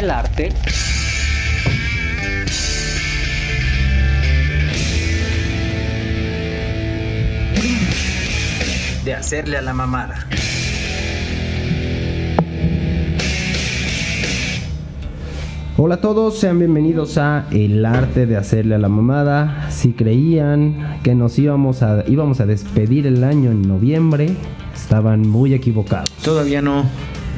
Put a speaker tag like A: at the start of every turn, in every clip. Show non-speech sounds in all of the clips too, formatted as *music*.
A: el arte
B: de hacerle a la mamada.
C: Hola a todos, sean bienvenidos a El arte de hacerle a la mamada. Si creían que nos íbamos a íbamos a despedir el año en noviembre, estaban muy equivocados.
D: Todavía no.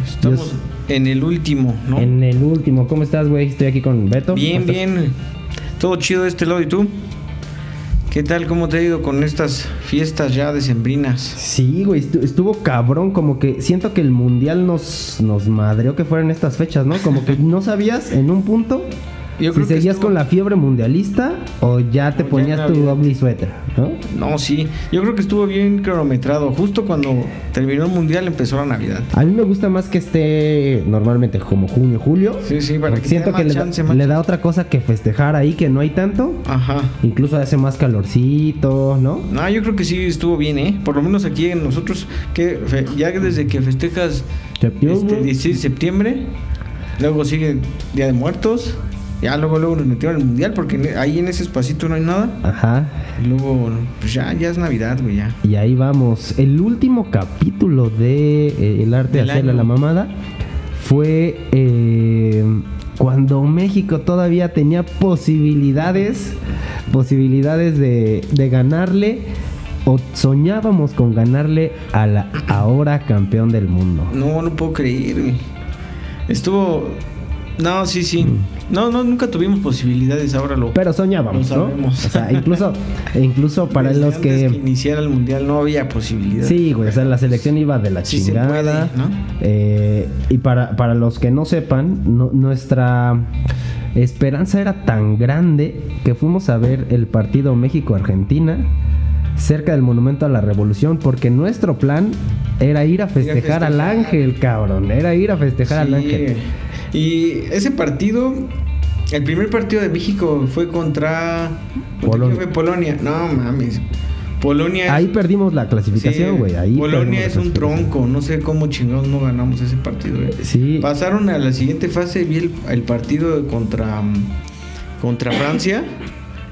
D: Estamos en el último, ¿no?
C: En el último, ¿cómo estás, güey? Estoy aquí con Beto.
D: Bien, bien. Todo chido de este lado y tú. ¿Qué tal? ¿Cómo te ha ido con estas fiestas ya decembrinas?
C: Sí, güey, estu- estuvo cabrón, como que siento que el mundial nos, nos madreó que fueran estas fechas, ¿no? Como que no sabías en un punto
D: Yo
C: si seguías
D: estuvo-
C: con la fiebre mundialista o ya te
D: O ya
C: ponías tu ugly suéter, ¿no?
D: No, sí. Yo creo que estuvo bien cronometrado. Justo cuando terminó el mundial empezó la Navidad.
C: A mí me gusta más que esté normalmente como junio, julio.
D: Sí, sí, para que
C: siento que le, da-
D: chance, más
C: le da otra cosa que festejar ahí que no hay tanto.
D: Ajá.
C: Incluso hace más calorcito, ¿no?
D: No, yo creo que sí estuvo bien, ¿eh? Por lo menos aquí en nosotros, que fe- ya desde que festejas este, 16 de septiembre, luego sigue Día de Muertos, ya luego luego nos metieron al mundial porque en- ahí en ese espacito no hay nada.
C: Ajá.
D: Y luego, pues ya, ya es Navidad, güey, ya.
C: Y ahí vamos. El último capítulo de eh, El arte de hacerle la mamada fue eh, cuando México todavía tenía posibilidades, posibilidades de, de ganarle o soñábamos con ganarle a la ahora campeón del mundo.
D: No, no puedo creer, güey. Estuvo. No, sí, sí. No, no, nunca tuvimos posibilidades, ahora lo.
C: Pero soñábamos,
D: Lo
C: ¿no? O sea, incluso, *laughs* incluso para
D: Desde
C: los
D: antes
C: que...
D: iniciara el mundial no había posibilidad.
C: Sí, güey, o sea, la selección iba de la
D: Sí se
C: chingada.
D: puede, ¿no?
C: Eh, y para, para los que no sepan, no- nuestra esperanza era tan grande que fuimos a ver el partido México-Argentina cerca del Monumento a la Revolución, porque nuestro plan era ir a festejar, al
D: festejar.
C: ángel, cabrón. Era ir a festejar al ángel.
D: Y ese partido, el primer partido de México fue contra ¿contra
C: Polonia.
D: quién fue Polonia. No mames. Polonia
C: Ahí perdimos la clasificación,
D: sí,
C: güey. ahí
D: Polonia es un tronco. No sé cómo chingados no ganamos ese partido. eh.
C: Sí.
D: Pasaron a la siguiente fase. Vi el, el partido contra, contra Francia.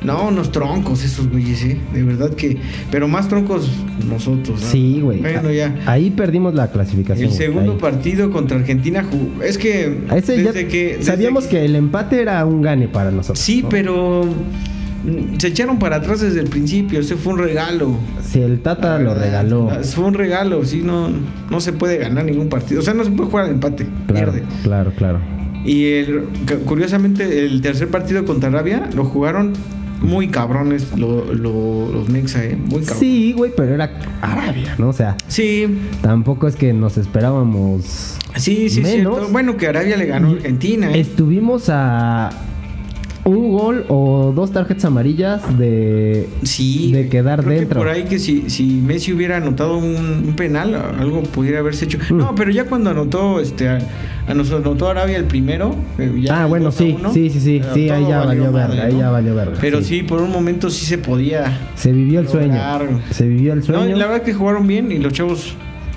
D: No, unos troncos esos güeyes, ¿eh? De verdad que. Pero más troncos nosotros. ¿no?
C: Sí, güey.
D: Bueno, ya.
C: Ahí perdimos la clasificación.
D: El segundo
C: ahí.
D: partido contra Argentina es que
C: Ese ya
D: desde que desde
C: sabíamos que... el empate era un gane para nosotros.
D: sí,
C: ¿no?
D: pero mm, se echaron para atrás desde el principio, ese fue un regalo.
C: Si el Tata lo regaló.
D: Fue un regalo, sí, no no se puede ganar ningún partido, o sea, no se puede jugar al empate,
C: Claro,
D: pierde.
C: claro, claro.
D: Y el, cu- curiosamente el tercer partido contra Arabia lo jugaron muy cabrones lo- lo- los Mexa, eh, muy cabrones.
C: Sí, güey, pero era Arabia, ¿no? O sea,
D: Sí,
C: tampoco es que nos esperábamos.
D: sí, sí,
C: Menos.
D: cierto. Bueno, que Arabia le ganó a Argentina. eh.
C: Estuvimos a un gol o dos tarjetas amarillas de,
D: Sí.
C: de quedar
D: creo que
C: dentro.
D: por ahí que si, si Messi hubiera anotado un, un penal, algo pudiera haberse hecho.
C: Mm.
D: No, pero ya cuando anotó, este, a, a nos anotó Arabia el primero. eh, ya
C: ah, bueno,
D: 2 a
C: sí,
D: 1,
C: sí, sí, sí,
D: eh,
C: sí, ahí ya valió verga, ya valió verga.
D: Pero sí. por un momento sí se podía.
C: Se vivió el sueño. Se vivió el sueño.
D: la verdad que jugaron bien y los chavos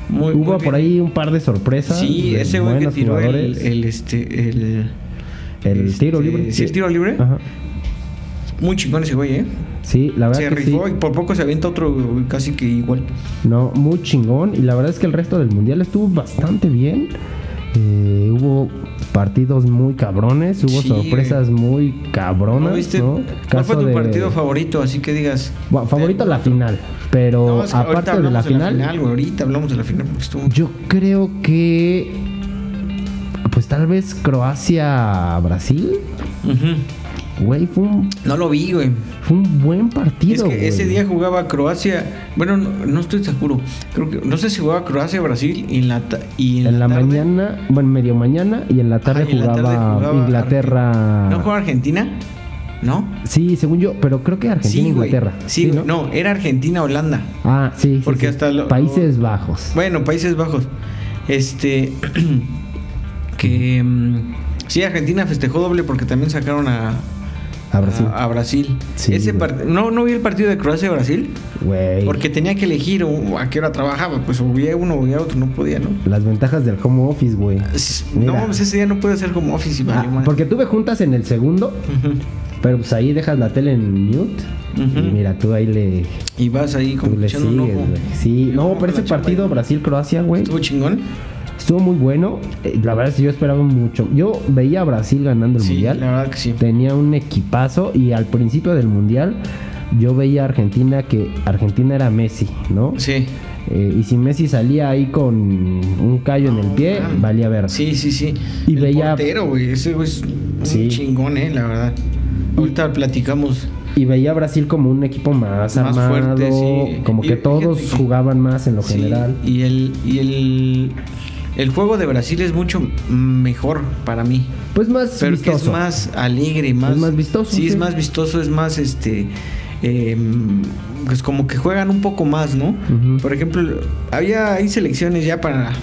D: muy
C: Hubo
D: muy
C: por ahí un par de sorpresas.
D: Sí, ese güey que tiró el, este, el,
C: El
D: este,
C: tiro libre.
D: Sí, el tiro libre.
C: Ajá.
D: Muy chingón ese güey, ¿eh?
C: Sí, la verdad
D: Se
C: que
D: rifó
C: sí.
D: y por poco se avienta otro casi que igual.
C: No, muy chingón. Y la verdad es que el resto del mundial estuvo bastante bien. Eh, hubo partidos muy cabrones, hubo
D: Sí,
C: sorpresas muy cabronas.
D: ¿No viste?
C: ¿no?
D: ¿Cuál fue tu
C: de-
D: partido favorito? Así que digas.
C: Bueno, favorito la final, pero
D: No, es que ahorita
C: aparte de la final,
D: güey, ahorita hablamos de la final porque estuvo.
C: yo creo que pues tal vez Croacia Brasil,
D: Ujú.
C: güey, fue un,
D: No lo vi, güey.
C: fue un buen partido.
D: Es que
C: güey.
D: ese día jugaba Croacia. Bueno, no, no estoy seguro. Creo que no sé si jugaba Croacia Brasil y en la y en,
C: en la,
D: tarde-
C: mañana, bueno, medio mañana y en la tarde
D: en la
C: jugaba,
D: tarde jugaba
C: Inglaterra.
D: ¿No jugaba Argentina? ¿No?
C: Sí, según yo, pero creo que Argentina
D: sí, güey.
C: Inglaterra.
D: Sí, güey. no? era Argentina-Holanda.
C: Ah, sí. sí,
D: Porque
C: sí.
D: hasta lo-
C: Países Bajos.
D: Bueno, Países Bajos. Este. *clears throat* que. mm, sí, Argentina festejó doble porque también sacaron a.
C: A Brasil.
D: A, a Brasil.
C: Sí,
D: Ese part- no, no vi el partido de Croacia-Brasil. Porque tenía que elegir o a qué hora trabajaba. Pues o veía uno o veía otro. No podía, ¿no?
C: Las ventajas del home office, güey.
D: No, pues ese día no puede hacer como office y
C: Ah, porque tuve juntas en el segundo, pero pues ahí dejas la tele en mute. Y mira, tú ahí le,
D: Y vas ahí
C: tú
D: como
C: le sigues,
D: un ojo.
C: güey. Sí, no,
D: Ojo
C: pero ese partido. Brasil-Croacia, güey,
D: Estuvo chingón.
C: Estuvo muy bueno. Eh, La verdad es que yo esperaba mucho. Yo veía a Brasil ganando el
D: Sí,
C: mundial.
D: la verdad que sí.
C: Tenía un equipazo y al principio del mundial yo veía a Argentina que Argentina era Messi, ¿no?
D: Sí.
C: Eh, y si Messi salía ahí con un callo en el pie,
D: man.
C: valía ver.
D: Sí, sí, sí.
C: Y
D: el
C: veía-
D: portero, güey. Ese güey es un
C: Sí.
D: chingón, eh, la verdad. Ahorita platicamos.
C: Y veía a Brasil como un equipo más,
D: Más
C: armado,
D: fuerte, sí.
C: como
D: Y
C: que todos jugaban más en lo
D: Sí,
C: general.
D: Y el, y el, el juego de Brasil es mucho mejor para mí.
C: Pues más
D: Pero que es más alegre, más.
C: Es más vistoso,
D: Sí,
C: sí.
D: es más vistoso, es más este. eh, pues como que juegan un poco más, ¿no? Por ejemplo, había hay selecciones ya para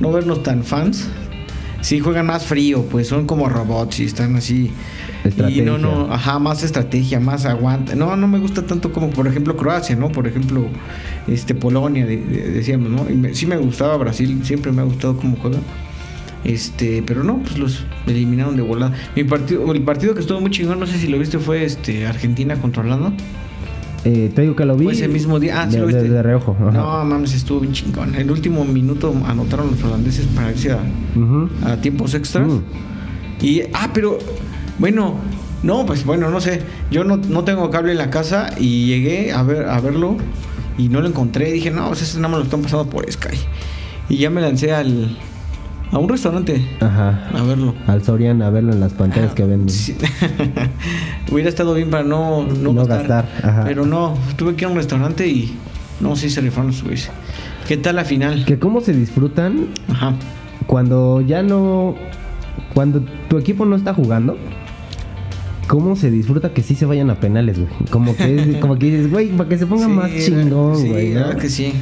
D: no vernos tan fans. Sí, juegan más frío, pues son como robots y están así.
C: Estrategia.
D: Y no, no, ajá, más estrategia, más aguanta. No, no me gusta tanto como, por ejemplo, Croacia, ¿no? Por ejemplo, este Polonia, de- de- decíamos, ¿no? Y me- sí me gustaba Brasil, siempre me ha gustado cómo juega. Este, pero no, pues los eliminaron de volada. Mi partido, el partido que estuvo muy chingón, no sé si lo viste, fue este Argentina contra Holanda.
C: Eh, te digo que lo vi.
D: Fue ese mismo día. Ah, sí
C: de,
D: lo viste.
C: de- de reojo. ajá.
D: No, mames, estuvo bien chingón. El último minuto anotaron los holandeses para irse a, a tiempos extras.
C: Mm.
D: Y, ah, pero, bueno, no, pues bueno, no sé. Yo no, no tengo cable en la casa y llegué a, ver, a verlo y no lo encontré. Dije, no, pues ese nada más lo están pasando por Sky. Y ya me lancé al, a un restaurante
C: Ajá.
D: a verlo.
C: Al Soriana a verlo en las pantallas que venden.
D: Sí. *laughs* Hubiera estado bien para no, no,
C: No
D: gastar.
C: gastar, ajá.
D: Pero no, tuve que ir a un restaurante y no, sí se rifaron los güeyes. ¿Qué tal la final?
C: Que cómo se disfrutan
D: Ajá.
C: cuando ya no. Cuando tu equipo no está jugando. ¿Cómo se disfruta que sí se vayan a penales, güey? Como que, *laughs* como que dices, güey, para que se ponga
D: Sí,
C: más chingón, güey.
D: verdad que sí.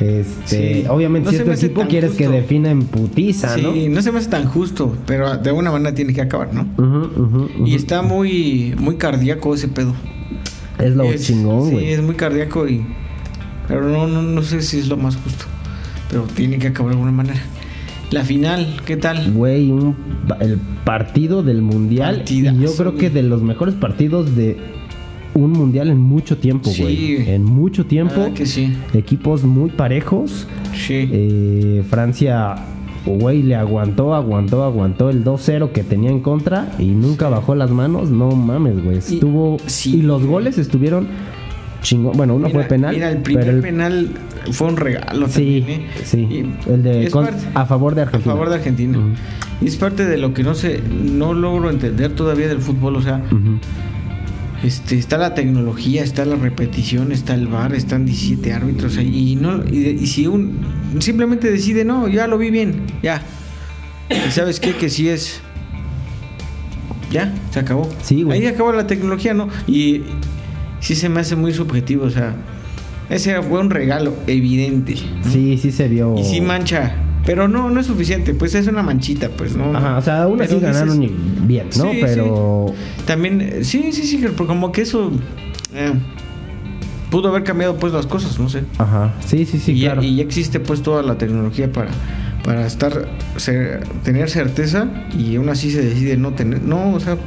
C: Este,
D: Sí.
C: obviamente,
D: No
C: si tu equipo quieres que defina en putiza,
D: Sí,
C: ¿no?
D: ¿no? se me hace tan justo, pero de alguna manera tiene que acabar, ¿no? Y está muy, muy cardíaco ese pedo.
C: Es lo
D: Es-
C: chingón,
D: Sí,
C: güey.
D: es muy cardíaco y. Pero no, no, no sé si es lo más justo. Pero tiene que acabar de alguna manera. La final, ¿qué tal?
C: Güey, un- el partido del mundial. y yo creo que de los mejores partidos de un mundial en mucho tiempo, güey. En mucho tiempo.
D: Ah, que sí.
C: Equipos muy parejos.
D: Sí.
C: Eh, Francia, güey, le aguantó, aguantó, aguantó el 2-0 que tenía en contra y nunca bajó las manos. No mames, güey. Estuvo.
D: sí.
C: Y los goles estuvieron chingón. Bueno, uno
D: Mira-
C: fue penal.
D: Mira, el primer
C: pero el-
D: penal fue un regalo
C: Sí,
D: también, ¿eh?
C: sí.
D: Y
C: El de con-
D: parte-
C: a favor de Argentina.
D: A favor de Argentina. Y es parte de lo que no sé, no logro entender todavía del fútbol. O sea,
C: Ujú.
D: Este, está la tecnología, está la repetición, está el VAR, están 17 árbitros ahí. Y, no, y, y si un simplemente decide, no, ya lo vi bien, ya. ¿Y sabes qué? Que sí es. Ya, se acabó.
C: Sí, güey.
D: Ahí acabó la tecnología, ¿no? Y sí se me hace muy subjetivo, o sea. Ese fue un regalo evidente. ¿no?
C: Sí, sí se vio.
D: Y sí mancha. Pero no, no es suficiente, pues es una manchita, pues no.
C: Ajá, o sea, aún así
D: dices-
C: ganaron y- bien, ¿no?
D: Sí,
C: Pero.
D: También, sí, sí, sí, pero como que eso eh, pudo haber cambiado pues las cosas, no sé.
C: Ajá. Sí, sí, sí,
D: y, ya-
C: claro.
D: y ya existe pues toda la tecnología para, para estar, ser- tener certeza y aún así se decide no tener, no, o sea,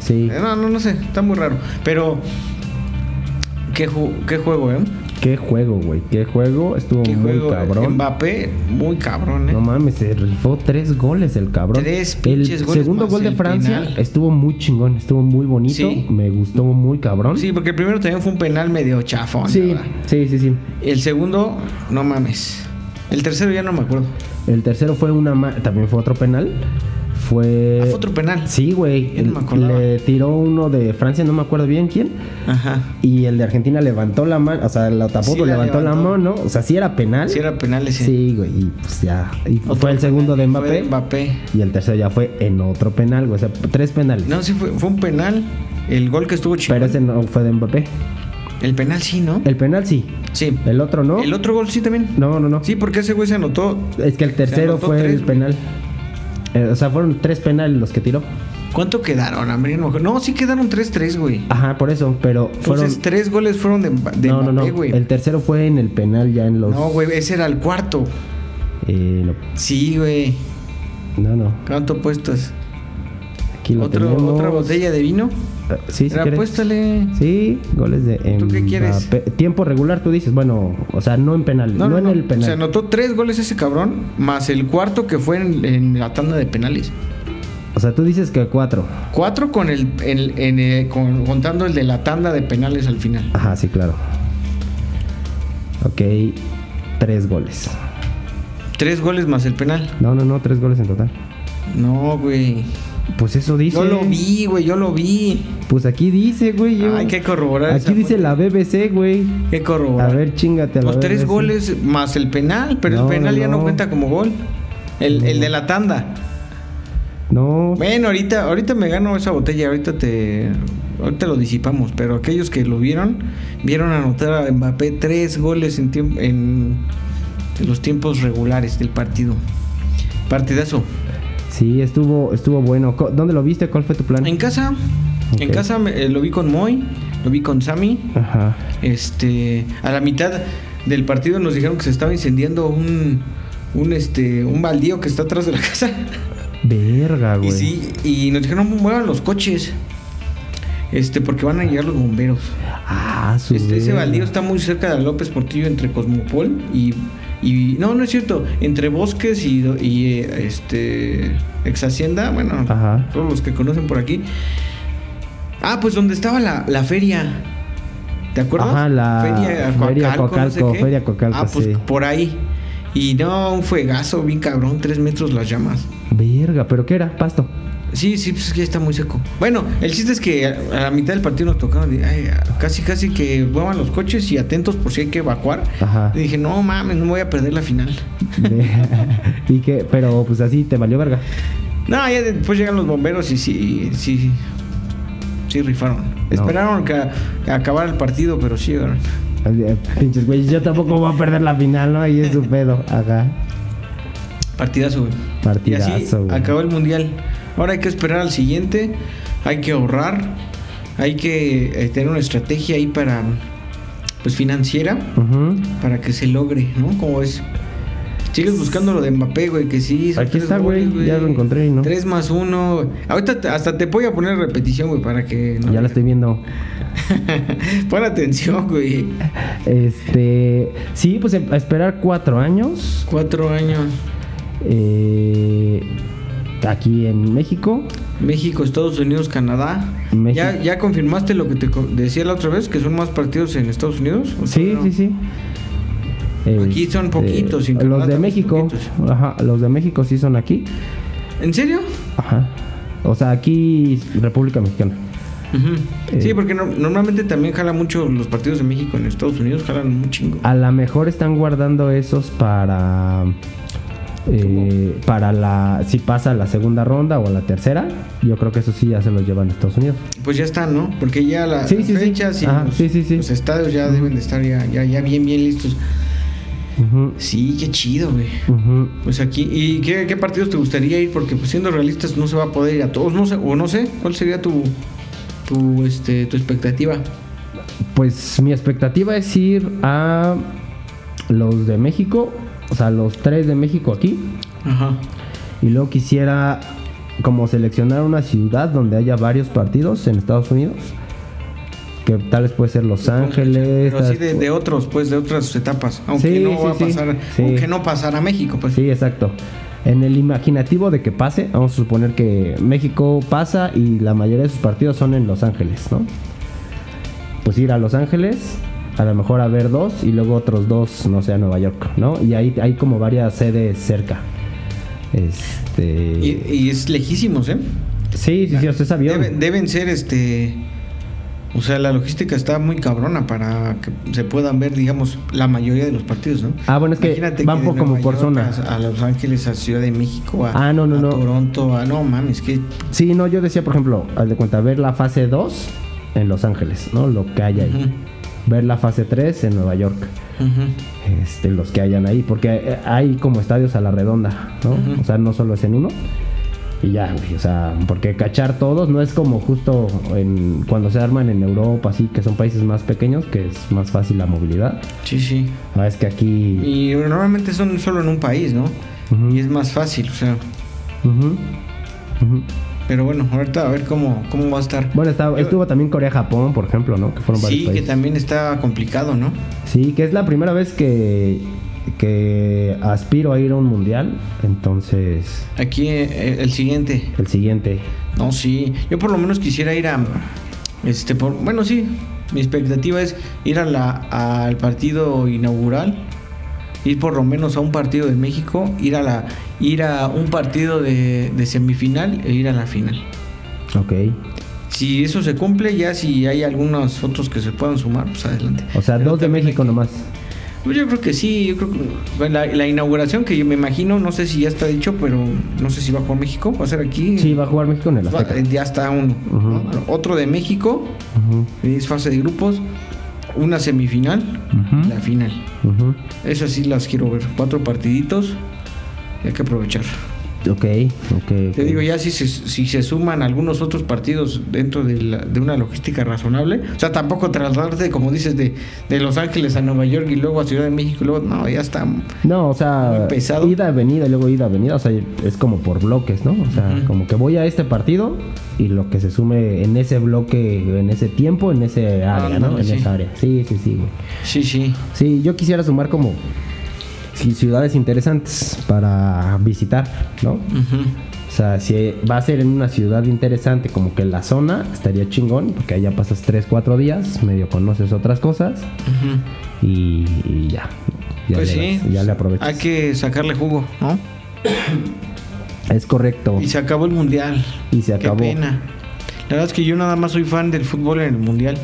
C: Sí.
D: eh, no, no, no sé, está muy raro. Pero, ¿qué, ju- qué juego, eh?
C: Qué juego, güey. Qué juego. Estuvo
D: ¿Qué
C: muy
D: juego?
C: cabrón.
D: Mbappé, muy cabrón, eh.
C: No mames, se rifó tres goles el cabrón.
D: Tres
C: el
D: pinches goles
C: segundo gol de
D: el
C: Francia
D: penal.
C: estuvo muy chingón, estuvo muy bonito.
D: Sí.
C: Me gustó muy cabrón.
D: Sí, porque el primero también fue un penal medio chafón.
C: sí,
D: ¿verdad?
C: sí, sí, sí.
D: El segundo, no mames. El tercero ya no me acuerdo.
C: El tercero fue una ma- también fue otro penal. Fue
D: Ah, fue otro penal.
C: Sí, güey.
D: No.
C: Le tiró uno de Francia, no me acuerdo bien quién.
D: Ajá.
C: Y el de Argentina levantó la mano, o sea, la tapó,
D: Sí, la
C: levantó la mano, o sea, sí era penal.
D: Si era penal ese.
C: Sí, güey, y pues ya. Y
D: Otro
C: fue el segundo de
D: penal,
C: Mbappé,
D: fue de Mbappé.
C: Y el tercero ya fue en otro penal, güey. O sea, tres penales.
D: No, sí fue, fue un penal. El gol que estuvo chido.
C: pero ese no fue de Mbappé.
D: El penal sí, ¿no?
C: El penal sí.
D: Sí.
C: El otro no.
D: El otro gol sí también.
C: No, no, no.
D: Sí, porque ese güey se anotó.
C: Es que el tercero fue
D: tres,
C: el
D: güey.
C: Eh, o sea, fueron tres penales los que tiró.
D: ¿Cuánto quedaron? A mí no, sí quedaron 3-3, güey.
C: Ajá, por eso, pero fueron...
D: Entonces, tres goles fueron de, de
C: no,
D: Mbappé,
C: no.
D: güey.
C: El tercero fue en el penal ya en los...
D: No, güey, ese era el cuarto.
C: Eh, no,
D: Sí, güey.
C: no, no.
D: ¿Cuánto puestas?
C: Aquí lo
D: ¿Otro,
C: tenemos.
D: ¿Otra botella de vino?
C: Eh, Sí, si
D: apuéstale.
C: Sí, goles de
D: ¿Tú qué quieres?
C: Tiempo regular, tú dices. Bueno, o sea, no en penal. No, en el penal.
D: Se anotó tres goles ese cabrón, más el cuarto que fue en, en la tanda de penales.
C: O sea, tú dices que cuatro.
D: Cuatro con el, en, eh, con- contando el de la tanda de penales al final.
C: Ajá, sí, claro. Ok, tres goles.
D: Tres goles más el penal.
C: No, no, no, tres goles en total.
D: No, güey.
C: Pues eso dice.
D: Yo lo vi, güey, yo lo vi.
C: Pues aquí dice, güey. yo-
D: Hay que corroborar
C: Aquí dice la BBC, güey.
D: Que corroborar.
C: A ver, chingate a la
D: Los tres goles más el penal, pero
C: No,
D: el penal
C: no,
D: ya no
C: no.
D: cuenta como gol. El, el de la tanda.
C: No,
D: Bueno, ahorita, ahorita me gano esa botella, ahorita te, ahorita lo disipamos, pero aquellos que lo vieron, vieron anotar a Mbappé tres goles en, en, en los tiempos regulares del partido. Partidazo.
C: Sí, estuvo, estuvo bueno. ¿Dónde lo viste? ¿Cuál fue tu plan?
D: En casa, en casa me- eh, lo vi con Moy, lo vi con Sammy.
C: Ajá.
D: Este, a la mitad del partido nos dijeron que se estaba incendiando un, un este, un baldío que está atrás de la *laughs* casa.
C: Verga, güey.
D: Y sí, y nos dijeron muevan los coches. Este, porque van a llegar los bomberos.
C: Ah, su
D: Este, ese baldío está muy cerca de López Portillo entre Cosmopol y, y no, no es cierto, entre Bosques y, y este ex Hacienda, bueno,
C: Ajá.
D: todos los que conocen por aquí. Ah, pues donde estaba la, la feria. ¿Te acuerdas?
C: Ajá, la
D: feria
C: Feria
D: Coacalco, no sé.
C: Feria Coacalco,
D: Ah, pues
C: sí.
D: por ahí. Y no, un fuegazo bien cabrón, tres metros las llamas.
C: Verga, ¿pero qué era? Pasto.
D: Sí, sí, pues es que ya está muy seco. Bueno, el chiste es que a, la mitad del partido nos tocaron ay, casi, casi que muevan los coches y atentos por si hay que evacuar.
C: Ajá.
D: Y dije, no mames, no voy a perder la final. *laughs*
C: Y que, pero pues así te valió verga.
D: No, ya después llegan los bomberos y sí, sí, sí rifaron.
C: No.
D: Esperaron que, a- que acabara el partido, pero sí llegaron.
C: Pinches güey, yo tampoco voy a perder la final, ¿no? Ahí es su pedo. Ajá.
D: Partidazo, güey.
C: Partidazo,
D: Y así acabó el mundial. Ahora hay que esperar al siguiente. Hay que ahorrar. Hay que eh, tener una estrategia ahí para, pues financiera. Para que se logre, ¿no? Como es. Sigues buscando lo de Mbappé, güey, que sí.
C: Aquí está, güey, ya lo encontré, ¿no?
D: 3 más 1. Ahorita hasta te voy a poner repetición, güey, para que. no-
C: Ya la estoy viendo. *laughs*
D: Pon atención, güey.
C: Este. Sí, pues a esperar cuatro años.
D: Cuatro años.
C: eh, aquí en México.
D: México, Estados Unidos, Canadá.
C: México.
D: ¿Ya, ¿Ya confirmaste lo que te decía la otra vez? ¿Que son más partidos en Estados Unidos? ¿O
C: Sí,
D: no?
C: sí, sí.
D: Aquí son
C: Este,
D: poquitos, en
C: Los de México. Ajá, los de México sí son aquí.
D: ¿En serio?
C: Ajá. O sea, aquí República Mexicana. Eh.
D: Sí, porque no- normalmente también jala mucho los partidos de México en Estados Unidos, jalan un chingo.
C: A lo mejor están guardando esos para. Eh, para la. Si pasa a la segunda ronda o a la tercera. Yo creo que eso sí ya se los llevan a Estados Unidos.
D: Pues ya están, ¿no? Porque ya las
C: sí, sí.
D: fechas y
C: Ajá,
D: los, estadios ya deben de estar ya, ya, ya bien, bien listos. Sí, qué chido, güey. Pues aquí, ¿y qué, qué partidos te gustaría ir? Porque pues siendo realistas no se va a poder ir a todos, no sé, o no sé, ¿cuál sería tu, tu, este, tu expectativa?
C: Pues mi expectativa es ir a los de México. O sea, los tres de México aquí.
D: Ajá.
C: Y luego quisiera como seleccionar una ciudad donde haya varios partidos en Estados Unidos. Que tal vez puede ser Los Ángeles.
D: Pero
C: vez
D: de, otros, pues de otras etapas. Aunque
C: Sí,
D: no
C: sí,
D: va a
C: sí.
D: pasar,
C: Sí.
D: aunque no pasara a México, pues.
C: Sí, exacto. En el imaginativo de que pase, vamos a suponer que México pasa y la mayoría de sus partidos son en Los Ángeles, ¿no? Pues ir a Los Ángeles, a lo mejor a ver dos y luego otros dos, no sé, a Nueva York, ¿no? Y ahí hay como varias sedes cerca. Este.
D: Y, y es lejísimos, ¿eh?
C: Sí, sí, sí, o sea, es avión.
D: Deben, deben ser este. O sea, la logística está muy cabrona para que se puedan ver, digamos, la mayoría de los partidos, ¿no?
C: Ah, bueno, es que van
D: de
C: por- como por zona.
D: A, a Los Ángeles, a Ciudad de México, a,
C: Ah, no, no,
D: a
C: no.
D: Toronto, a. No mames, que.
C: Sí, no, yo decía, por ejemplo, al de cuenta, ver la fase 2 en Los Ángeles, ¿no? Lo que hay ahí.
D: Ujú,
C: Ver la fase 3 en Nueva York. este, los que hayan ahí, porque eh, hay como estadios a la redonda, ¿no? O sea, no solo es en uno. Y ya, güey, o sea, porque cachar todos no es como justo en, cuando se arman en Europa, así, que son países más pequeños, que es más fácil la movilidad.
D: Sí, sí.
C: Ah, es que aquí...
D: Y normalmente son solo en un país, ¿no? Y es más fácil, o sea. Pero bueno, ahorita a ver cómo, cómo va a estar.
C: Bueno, estaba-
D: Yo-
C: estuvo también Corea-Japón, por ejemplo, ¿no? Que fueron varios
D: Sí, que también está complicado, ¿no?
C: Sí, que es la primera vez que, que aspiro a ir a un mundial. Entonces,
D: Aquí eh, el siguiente.
C: el siguiente.
D: No, sí. Yo por lo menos quisiera ir a. Este, por, bueno, sí. Mi expectativa es ir a la, al partido inaugural. Ir por lo menos a un partido de México. Ir a la ir a un partido de, de semifinal e ir a la final.
C: Ok.
D: Si eso se cumple, ya si hay algunos otros que se puedan sumar, pues adelante.
C: O sea,
D: Pero
C: dos de México
D: que-
C: nomás.
D: Pues yo creo que sí, yo creo que la, la inauguración que yo me imagino, no sé si ya está dicho, pero no sé si va por México, va a ser aquí.
C: Sí, va a jugar México en el
D: Va-
C: Azteca.
D: ya está uno. Otro de México,
C: Ujú,
D: es fase de grupos, una semifinal, la final.
C: ujú.
D: Esas sí las quiero ver. Cuatro partiditos, hay que aprovechar.
C: Ok, ok.
D: Te digo, ya si se, si se suman algunos otros partidos dentro de, la- de una logística razonable, o sea, tampoco trasladarte, como dices, de, de Los Ángeles a Nueva York y luego a Ciudad de México, y luego, no, ya está.
C: No, o sea,
D: Muy pesado.
C: ida, venida y luego ida, venida. O sea, es como por bloques, ¿no? O sea, como que voy a este partido y lo que se sume en ese bloque, en ese tiempo, en ese área, ¿no?
D: Ándale,
C: En
D: sí.
C: esa área. Sí, sí, sí, güey.
D: Sí, sí.
C: Sí, yo quisiera sumar como sí, ciudades interesantes para visitar, ¿no? O sea, si va a ser en una ciudad interesante, como que la zona, estaría chingón, porque allá pasas 3, 4 días, medio conoces otras cosas y, y ya. Ya,
D: Pues
C: le,
D: sí,
C: das- ya le aprovechas.
D: Hay que sacarle jugo, ¿no?
C: Es correcto.
D: Y se acabó el mundial.
C: Y se
D: Qué
C: acabó.
D: pena. La verdad es que yo nada más soy fan del fútbol en el mundial.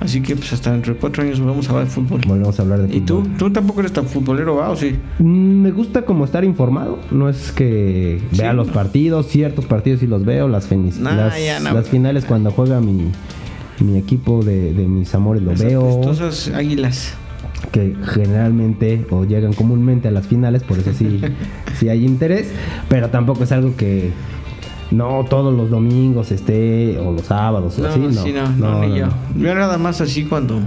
D: Así que pues hasta dentro de cuatro años vamos a hablar de fútbol.
C: Volvemos a hablar de
D: ¿Y tú?
C: fútbol.
D: ¿Tú tampoco eres tan futbolero, va o sí?
C: Mm, Me gusta como estar informado. No es que
D: Sí,
C: vea los
D: no.
C: partidos, ciertos partidos sí los veo, las, finis-
D: Nah,
C: las,
D: ya no.
C: las finales cuando juega mi, mi equipo de, de mis amores lo
D: Esas
C: veo.
D: águilas.
C: que generalmente o llegan comúnmente a las finales, por eso sí, *laughs* sí hay interés, pero tampoco es algo que no todos los domingos esté o los sábados o
D: No,
C: así, no.
D: sí, no, no, ni yo. Yo nada más así cuando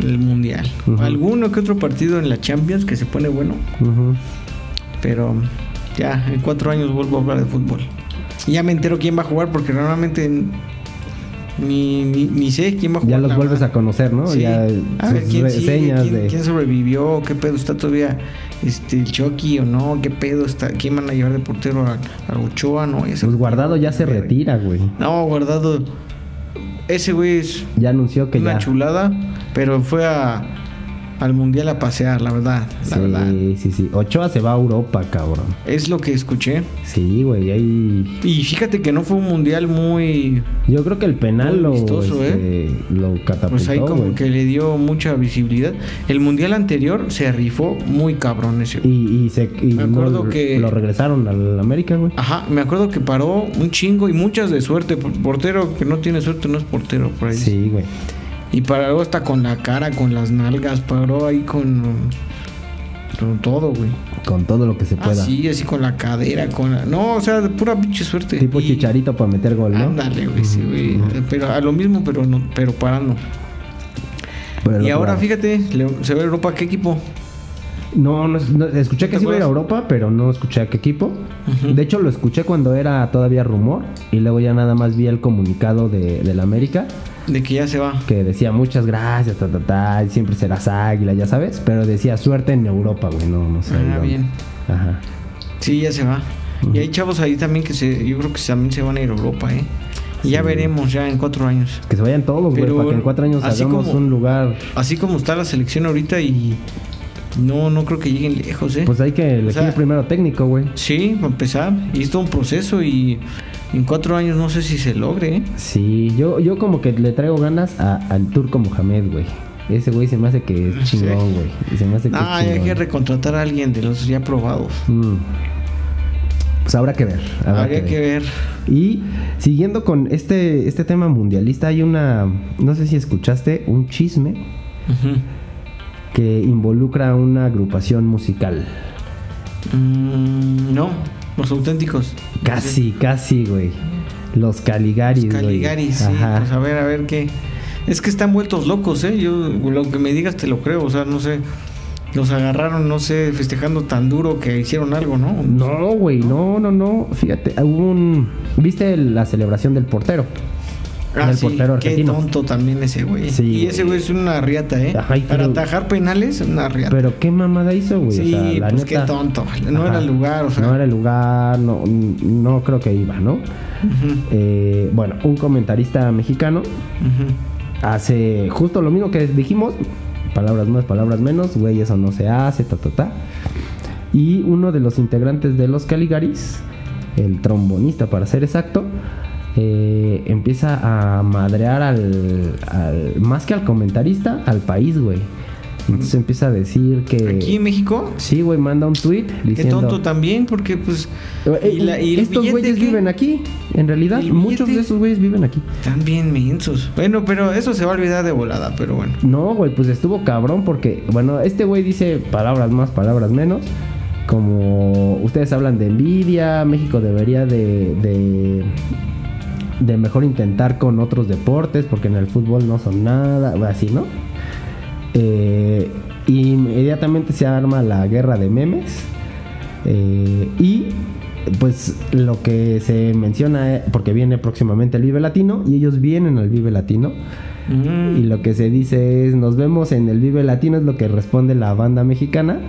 D: el mundial. Alguno que otro partido en la Champions que se pone bueno, pero ya en cuatro años vuelvo a hablar de fútbol. Y ya me entero quién va a jugar porque normalmente ni, ni, ni sé quién va a jugar.
C: Ya los vuelves a conocer, ¿no?
D: Sí.
C: Ya
D: a ver
C: sus
D: quién sigue, quién,
C: de
D: quién sobrevivió, qué pedo está todavía este el Chucky o no, qué pedo está, quién van a llevar de portero a, a Ochoa, no, ya se
C: pues guardado ya se retira, güey.
D: No, guardado. Ese güey es
C: Ya anunció que
D: una
C: ya.
D: chulada, pero fue a, al mundial a pasear, la verdad, la
C: sí,
D: verdad.
C: sí, sí. Ochoa se va a Europa, cabrón.
D: Es lo que escuché.
C: Sí, güey, ahí
D: Y fíjate que no fue un mundial muy
C: yo creo que el penal lo
D: vistoso,
C: este, lo catapultó,
D: pues ahí como que le dio mucha visibilidad. El mundial anterior se rifó muy cabrón ese.
C: Y, y se y
D: Me acuerdo
C: no-
D: que-
C: lo regresaron al América, güey.
D: Ajá, me acuerdo que paró un chingo y muchas de suerte. Portero que no tiene suerte no es portero por ahí.
C: Sí, güey.
D: Y paró hasta con la cara, con las nalgas, paró ahí con, con todo, güey.
C: Con todo lo que se pueda.
D: Así, así con la cadera, con la... No, o sea, de pura pinche suerte.
C: Tipo
D: Y-
C: chicharito para meter gol, ¿no?
D: Ándale, güey, sí, güey. Pero a lo mismo, pero no, pero parando.
C: Pero
D: y ahora, fíjate, se ve Europa, ¿qué equipo?
C: No, no, no, escuché que
D: ¿Te
C: sí iba a ir a
D: acuerdas?
C: Europa, pero no escuché a qué equipo. De hecho, lo escuché cuando era todavía rumor. Y luego ya nada más vi el comunicado de, del América.
D: De que ya se va.
C: Que decía muchas gracias, ta, ta, ta, y siempre serás águila, ya sabes. Pero decía suerte en Europa, güey. No, no sé.
D: Ah, bien.
C: Ajá.
D: Sí, ya se va. Y hay chavos ahí también que se, yo creo que también se van a ir a Europa, ¿eh? Y ya veremos ya en cuatro años.
C: Que se vayan todos, güey, para que en cuatro años
D: así
C: hagamos
D: como-
C: un lugar.
D: Así como está la selección ahorita y no, no creo que lleguen lejos, ¿eh?
C: Pues hay que elegir
D: sea-
C: primero técnico, güey.
D: Sí, para empezar. Y es todo un proceso y en cuatro años no sé si se logre, ¿eh?
C: Sí, yo, yo como que le traigo ganas a- al Turco Mohamed, güey. Ese güey se me hace que es *laughs* chingón, güey. Y Se me hace que
D: Ah,
C: es
D: hay que recontratar a alguien de los ya probados.
C: Mm. Pues habrá que ver. habrá
D: Habría que ver.
C: Y siguiendo con este, este tema mundialista, hay una, no sé si escuchaste, un chisme que involucra a una agrupación musical.
D: Mm, no. Los auténticos.
C: Casi, casi, güey. Los Caligaris,
D: Los
C: güey.
D: Caligaris, sí.
C: Ajá.
D: Pues a ver, a ver qué. Es que están vueltos locos, ¿eh? Yo, lo que me digas te lo creo, o sea, no sé. Los agarraron, no sé, festejando tan duro que hicieron algo, ¿no?
C: No, güey, no, no, no. Fíjate, hubo un. ¿Viste la celebración del portero?
D: Ah, sí,
C: portero
D: qué
C: argentino.
D: tonto también ese güey.
C: Sí,
D: y ese
C: güey.
D: es una riata, ¿eh?
C: Ajá,
D: Para atajar penales, una riata.
C: Pero qué mamada hizo, güey.
D: sí,
C: o sea, la
D: pues
C: neta.
D: qué tonto. No
C: Ajá.
D: era el lugar, o sea.
C: No era el lugar, no, no creo que iba, ¿no? Eh, bueno, un comentarista mexicano hace justo lo mismo que dijimos, palabras más, palabras menos, güey, eso no se hace, ta, ta, ta. Y uno de los integrantes de los Caligaris, el trombonista para ser exacto, eh, empieza a madrear al, al- más que al comentarista, al país, güey. Entonces empieza a decir que...
D: Aquí en México,
C: Sí, güey, manda un tweet
D: qué
C: diciendo...
D: tonto también, porque pues.
C: Eh,
D: y la- y el
C: estos güeyes
D: ¿qué?
C: viven aquí, en realidad,
D: ¿El
C: muchos de esos güeyes viven aquí.
D: Están bien mensos. Bueno, pero eso se va a olvidar de volada, pero bueno.
C: No, güey, pues estuvo cabrón porque, bueno, este güey dice palabras más, palabras menos. Como ustedes hablan de envidia, México debería de, de, de mejor intentar con otros deportes porque en el fútbol no son nada, así, ¿no? Eh, y inmediatamente se arma la guerra de memes. eh, y pues lo que se menciona, eh, porque viene próximamente el Vive Latino, y ellos vienen al Vive Latino.
D: Mm,
C: Y lo que se dice es, nos vemos en el Vive Latino, es lo que responde la banda mexicana.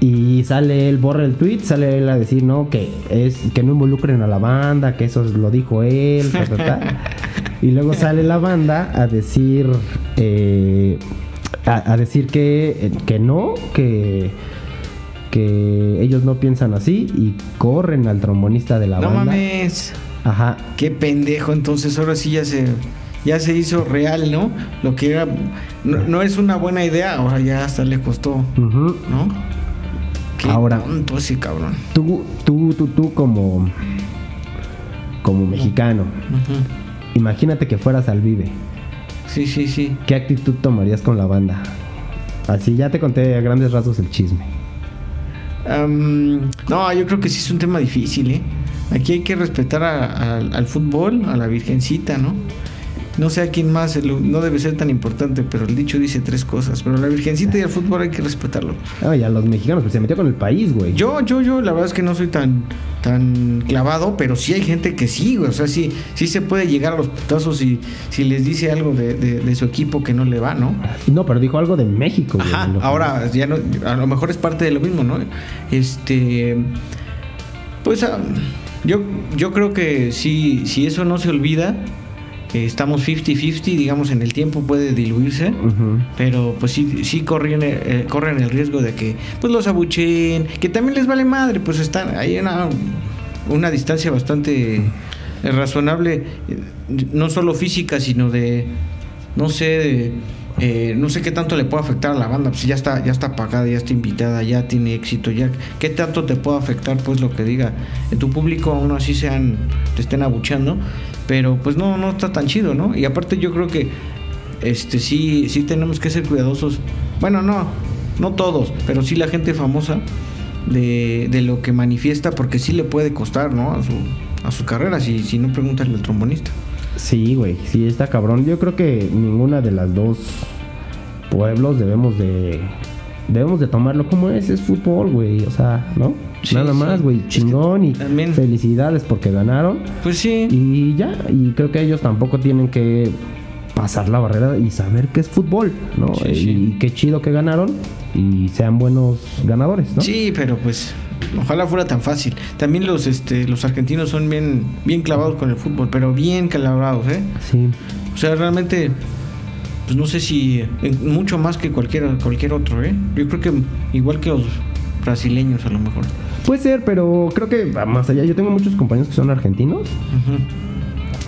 C: Y sale él, borra el tweet, sale él a decir, no, que es que no involucren a la banda, que eso lo dijo él, ta, ta, ta. *laughs* Y luego sale la banda a decir, eh, a, a decir que, que no, que, que ellos no piensan así y corren al trombonista de la
D: No
C: banda.
D: mames.
C: Ajá.
D: Qué pendejo. Entonces ahora sí ya se. Ya se hizo real, ¿no? Lo que era. No, no es una buena idea, ahora ya hasta le costó. ¿no? Qué
C: Ahora-
D: tonto ese cabrón.
C: Tú, tú, tú, tú como, como mexicano, imagínate que fueras al Vive.
D: Sí, sí, sí.
C: ¿Qué actitud tomarías con la banda? Así ya te conté a grandes rasgos el chisme.
D: No, yo creo que sí es un tema difícil, ¿eh? Aquí hay que respetar a- a- al fútbol, a la virgencita, ¿no? No sé a quién más, el- no debe ser tan importante, pero el dicho dice tres cosas. Pero la virgencita y el fútbol hay que respetarlo.
C: Ay, a los mexicanos, pues se metió con el país, güey.
D: Yo, yo, yo, la verdad es que no soy tan, tan clavado, pero sí hay gente que sí, güey. O sea, sí, sí se puede llegar a los putazos si, si les dice algo de, de- de su equipo que no le va, ¿no?
C: No, pero dijo algo de México, güey.
D: Ajá, ahora ya no, a lo mejor es parte de lo mismo, ¿no? Este, pues ah, yo, yo creo que si, si eso no se olvida, estamos 50-50, digamos, en el tiempo puede diluirse. Pero pues sí, sí corren, eh, corren el riesgo de que pues los abucheen, que también les vale madre, pues están ahí una, una distancia bastante eh, razonable, eh, no solo física, sino de, no sé, de, eh, no sé qué tanto le puede afectar a la banda, pues ya está, ya está pagada, ya está invitada, ya tiene éxito, ya, qué tanto te puede afectar pues lo que diga en tu público, aún así sean, te estén abucheando, pero pues no, no está tan chido, ¿no? Y aparte yo creo que este sí, sí tenemos que ser cuidadosos. Bueno, no, no todos, pero sí la gente famosa de, de lo que manifiesta, porque sí le puede costar, ¿no? A su, a su carrera, si, si no pregúntale al trombonista.
C: Sí, güey, sí está cabrón. Yo creo que ninguna de las dos pueblos debemos de debemos de tomarlo como es, es fútbol, güey, o sea, ¿no?
D: Sí,
C: Nada
D: sí.
C: más, güey,
D: Es que
C: chingón y
D: también-
C: felicidades porque ganaron
D: Pues sí.
C: y ya, y creo que ellos tampoco tienen que pasar la barrera y saber qué es fútbol, ¿no?
D: Sí,
C: y, qué chido que ganaron y sean buenos ganadores, ¿no?
D: Sí, pero pues ojalá fuera tan fácil. También los este los argentinos son bien bien clavados con el fútbol, pero bien clavados, ¿eh?
C: Sí.
D: O sea, realmente pues no sé si en- mucho más que cualquier cualquier otro, ¿eh? Yo creo que igual que los brasileños a lo mejor.
C: Puede ser, pero creo que va más allá. Yo tengo muchos compañeros que son argentinos
D: Ujú,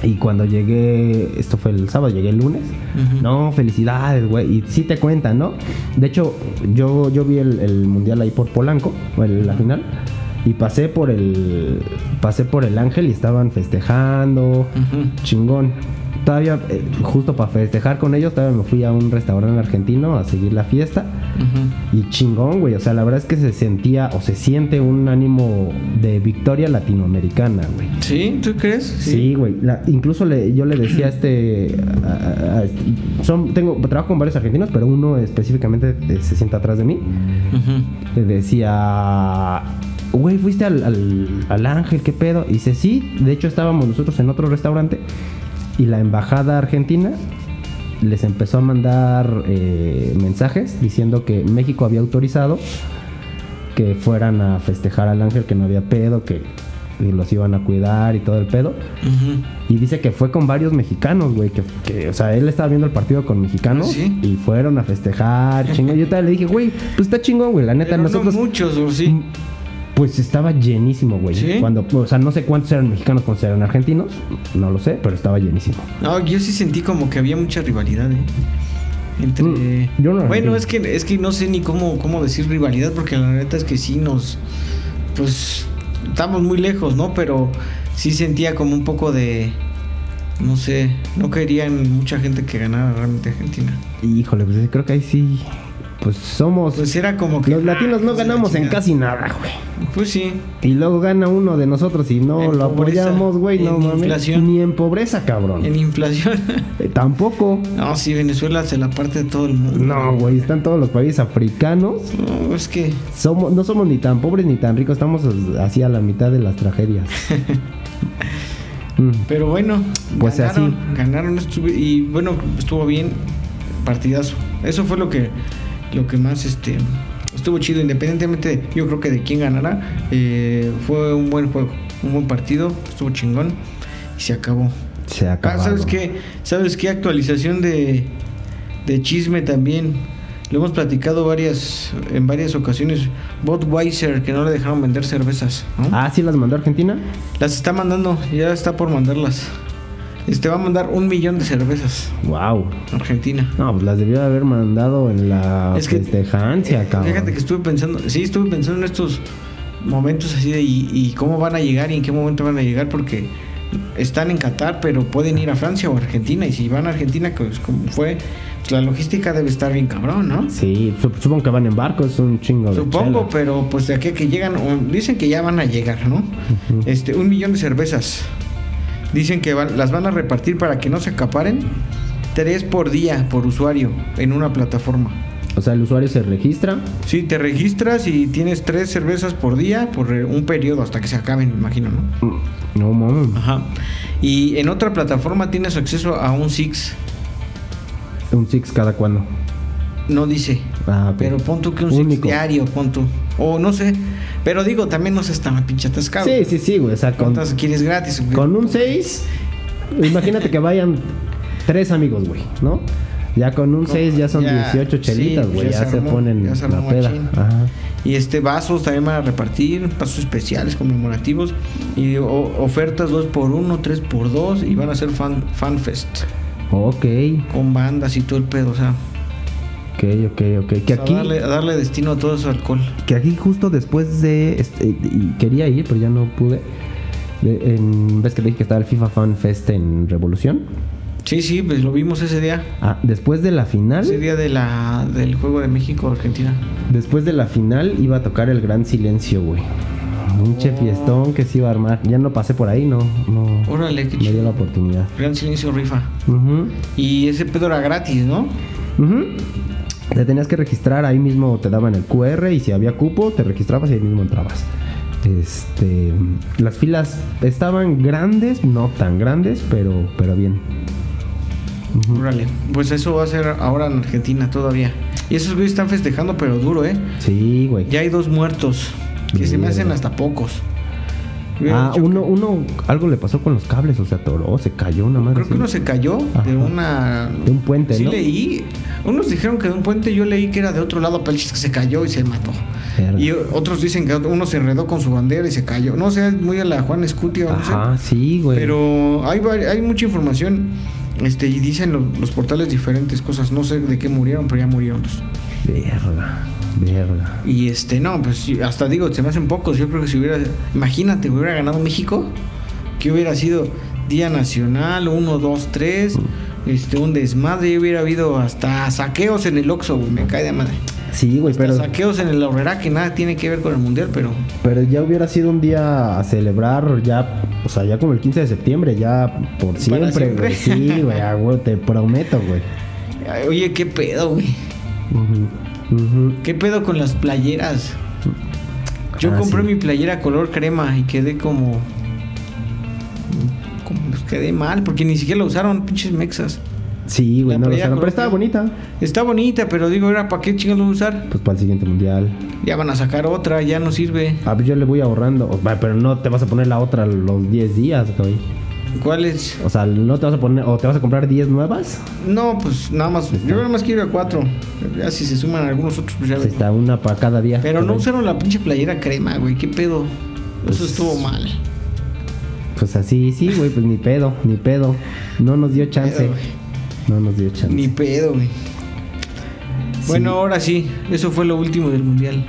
C: y cuando llegué, esto fue el sábado, llegué el lunes. No, felicidades, güey. Y sí te cuentan, ¿no? De hecho, yo, yo vi el, el mundial ahí por Polanco, el- la final. Y pasé por el. Pasé por el ángel y estaban festejando. Chingón. Todavía, eh, justo para festejar con ellos, todavía me fui a un restaurante argentino a seguir la fiesta. Y chingón, güey. O sea, la verdad es que se sentía o se siente un ánimo de victoria latinoamericana, güey.
D: ¿Sí? ¿Tú crees?
C: Sí, güey. Incluso le- yo le decía a este, a- a- a- son, tengo, trabajo con varios argentinos, pero uno específicamente eh, se sienta atrás de mí. Le decía, güey, fuiste al, al, al Ángel, ¿qué pedo? Y dice, sí, de hecho estábamos nosotros en otro restaurante y la embajada argentina les empezó a mandar eh, mensajes diciendo que México había autorizado que fueran a festejar al Ángel, que no había pedo, que los iban a cuidar y todo el pedo. Y dice que fue con varios mexicanos, güey. Que, que, o sea, él estaba viendo el partido con mexicanos.
D: ¿Ah, sí?
C: Y fueron a festejar, chingón. Yo todavía le dije, güey, pues está chingón, güey. La neta,
D: Pero
C: nosotros.
D: no muchos, ¿o sí?
C: Pues estaba llenísimo, güey.
D: ¿Sí?
C: Cuando, o sea, no sé cuántos eran mexicanos, cuántos eran argentinos. No lo sé, pero estaba llenísimo.
D: No, yo sí sentí como que había mucha rivalidad, ¿eh? Entre...
C: Mm, yo no
D: bueno, es que, es que no sé ni cómo, cómo decir rivalidad, porque la neta es que sí nos... Pues estamos muy lejos, ¿no? Pero sí sentía como un poco de... No sé, no querían mucha gente que ganara realmente Argentina.
C: Híjole, pues creo que ahí sí. Pues somos.
D: Pues era como que...
C: los latinos no
D: ah, pues,
C: ganamos en casi nada, güey.
D: Pues sí.
C: Y luego gana uno de nosotros y no
D: En
C: lo
D: pobreza,
C: apoyamos, güey. No mames. Ni en pobreza, cabrón.
D: En inflación. *laughs*
C: Eh, tampoco.
D: no, sí, Venezuela se la parte de todo el mundo.
C: No, güey, están todos los países africanos.
D: No, es que...
C: Somos, no somos ni tan pobres ni tan ricos, estamos así a la mitad de las tragedias. *laughs* Mm,
D: Pero bueno,
C: Pues
D: ganaron,
C: así.
D: ganaron y bueno, estuvo bien, partidazo. Eso fue lo que lo que más este estuvo chido, independientemente, yo creo que de quién ganara, eh, fue un buen juego, un buen partido, estuvo chingón y se acabó.
C: se
D: Ah,
C: acabó.
D: ¿sabes qué? ¿Sabes qué actualización de de chisme también? Lo hemos platicado varias en varias ocasiones. Budweiser que no le dejaron vender cervezas, ¿no?
C: Ah, sí las mandó Argentina.
D: Las está mandando, ya está por mandarlas. Este va a mandar un millón de cervezas
C: Wow.
D: Argentina.
C: No, pues las debió de haber mandado en la
D: Es que-
C: festejancia, cabrón.
D: Fíjate que estuve pensando, sí, estuve pensando en estos momentos así de y, y cómo van a llegar y en qué momento van a llegar porque están en Qatar, pero pueden ir a Francia o Argentina y si van a Argentina, pues como fue, pues la logística debe estar bien cabrón, ¿no?
C: Sí, sup- supongo que van en barco, es un chingo de
D: Supongo, pero pues de aquí a que llegan, dicen que ya van a llegar, ¿no? Este, un millón de cervezas. Dicen que van- las van a repartir para que no se acaparen. Tres por día por usuario en una plataforma.
C: O sea, el usuario se registra.
D: Sí, te registras y tienes tres cervezas por día por eh, un periodo hasta que se acaben, me imagino, ¿no?
C: No mames.
D: Ajá. Y en otra plataforma tienes acceso a un Six.
C: Un six cada cuando.
D: No dice.
C: Ah, ok.
D: Pero pon tú que un Six
C: Único.
D: diario, pon tú. O no sé. Pero digo, también no seas tan pinche atascado.
C: Sí, sí, sí, güey. O sea, con,
D: ¿Cuántas quieres gratis? güey?
C: con un 6, imagínate que vayan tres amigos, güey, ¿no? Ya con un
D: Con-
C: 6 ya son
D: ya,
C: 18
D: sí,
C: chelitas, güey.
D: ya
C: ya,
D: se
C: se
D: armó,
C: ponen
D: ya se
C: la peda. Ajá.
D: Y este vasos también van a repartir, vasos especiales conmemorativos y o- ofertas 2 por 1 3 por 2 y van a hacer fan, fan fest
C: Ok,
D: con bandas y todo el pedo, o sea,
C: ok, ok, ok. Que aquí,
D: darle, darle destino a todo ese alcohol.
C: que aquí justo después de... este, y quería ir, pero ya no pude. De- en- ¿Ves que te dije que estaba el FIFA Fan Fest en Revolución?
D: Sí, sí, pues lo vimos ese día.
C: Ah, después de la final...
D: Ese día de la del juego de México Argentina.
C: Después de la final iba a tocar el gran silencio, güey. Un
D: Oh.
C: fiestón que se iba a armar. Ya no pasé por ahí, no, no
D: Órale, qué
C: me dio la oportunidad.
D: Gran silencio rifa.
C: Ujú,
D: Y ese pedo era gratis, ¿no?
C: ujú. Te tenías que registrar, ahí mismo te daban el QR y si había cupo, te registrabas y ahí mismo entrabas. Este, las filas estaban grandes, no tan grandes, pero, pero bien.
D: Órale. Pues eso va a ser ahora en Argentina todavía. Y esos güeyes están festejando, pero duro, ¿eh?
C: Sí, güey.
D: Ya hay dos muertos. Que se me hacen hasta pocos.
C: Ah, uno, uno, algo le pasó con los cables, o sea, atoró, se cayó una madre.
D: Creo que uno se cayó
C: Ajá.
D: de una.
C: De un puente,
D: Sí
C: ¿no?
D: leí. Unos dijeron que de un puente, yo leí que era de otro lado, pero que se cayó y se mató.
C: Verga.
D: Y otros dicen que uno se enredó con su bandera y se cayó. No sé, es muy a la Juan Escutia, no sé.
C: Sí, güey.
D: Pero hay, hay mucha información. Este, y dicen los, los portales diferentes cosas. No sé de qué murieron, pero ya murieron.
C: Verga, verga.
D: Y este, no, pues hasta digo, se me hacen pocos. Yo creo que si hubiera. Imagínate, hubiera ganado México. Que hubiera sido Día Nacional, 1, 2, 3, este, un desmadre, hubiera habido hasta saqueos en el Oxxo, güey, me cae de madre.
C: Sí, güey,
D: Hasta
C: pero,
D: saqueos en el Aurrera que nada tiene que ver con el Mundial, pero...
C: pero ya hubiera sido un día a celebrar ya, o sea, ya como el 15 de septiembre, ya por siempre,
D: siempre.
C: güey. Sí, güey, te prometo, güey.
D: Oye, ¿qué pedo, güey? ¿Qué pedo con las playeras? Yo
C: Ah,
D: compré
C: sí.
D: mi playera color crema y quedé como... como pues quedé mal, porque ni siquiera la usaron, pinches mexas.
C: Sí, güey, no lo usaron, pero estaba bonita.
D: Está bonita, pero digo, ¿era para qué chingados lo usar?
C: Pues para el siguiente mundial.
D: Ya van a sacar otra, ya no sirve.
C: Ah, pues yo le voy ahorrando. Va, Pero no te vas a poner la otra los 10 días, güey.
D: ¿Cuál es?
C: O sea, no te vas a poner, o te vas a comprar 10 nuevas.
D: No, pues nada más. Yo nada más quiero a cuatro. Ya si se suman algunos otros, pues ya ves.
C: está una para cada día.
D: Pero no usaron la pinche playera crema, güey. ¿Qué pedo? Eso
C: Pues-
D: estuvo mal.
C: Pues así, sí, güey, pues ni pedo, ni pedo. No nos dio chance.
D: Pedo.
C: No nos dio chance.
D: Ni pedo, güey. Bueno, ahora sí. Eso fue lo último del mundial.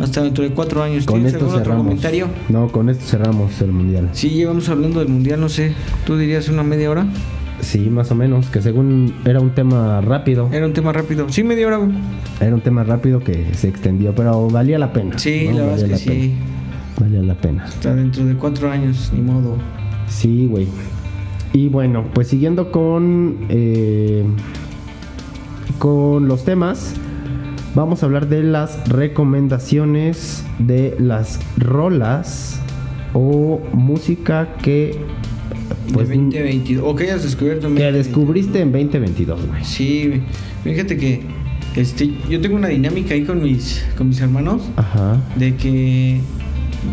D: Hasta dentro de cuatro años.
C: con
D: ¿Tienes
C: esto
D: algún otro
C: cerramos.
D: comentario?
C: No, con esto cerramos el mundial.
D: Sí, llevamos hablando del mundial, no sé. ¿Tú dirías una media hora?
C: Sí, más o menos, que según era un tema rápido.
D: Era un tema rápido. Sí, media hora, güey.
C: Era un tema rápido que se extendió, pero valía la pena.
D: Sí,
C: ¿no?
D: la verdad
C: Valía
D: es que sí.
C: pena. Valía la pena.
D: Hasta dentro de cuatro años, ni modo.
C: Sí, güey. Y bueno, pues siguiendo con eh, con los temas, vamos a hablar de las recomendaciones de las rolas o música que pues,
D: de 2022. O que hayas descubierto en
C: que
D: 2022.
C: descubriste en 2022, güey.
D: Sí, fíjate que este, yo tengo una dinámica ahí con mis, con mis hermanos
C: Ajá.
D: de que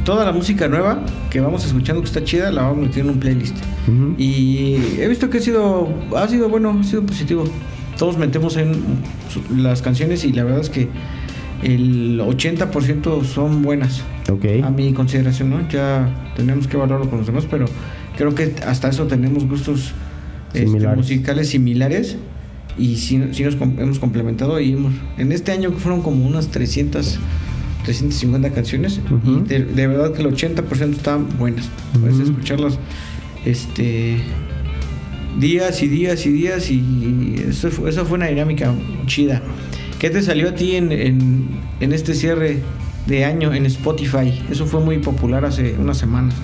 D: toda la música nueva que vamos escuchando que está chida la vamos a meter en un playlist.
C: Ujú.
D: Y he visto que ha sido, ha sido bueno, ha sido positivo. Todos metemos en las canciones y la verdad es que el 80% son buenas.
C: Ok.
D: A mi consideración, ¿no? Ya tenemos que evaluarlo con los demás, pero creo que hasta eso tenemos gustos este, musicales similares y sí, sí nos com- hemos complementado y hemos, en este año fueron como unas 300, 350 canciones y de, de verdad que el 80% están buenas. Puedes
C: Ujú.
D: escucharlas este días y días y días y eso fue, esa fue una dinámica chida. ¿Qué te salió a ti en, en, en este cierre de año en Spotify? Eso fue muy popular hace unas semanas.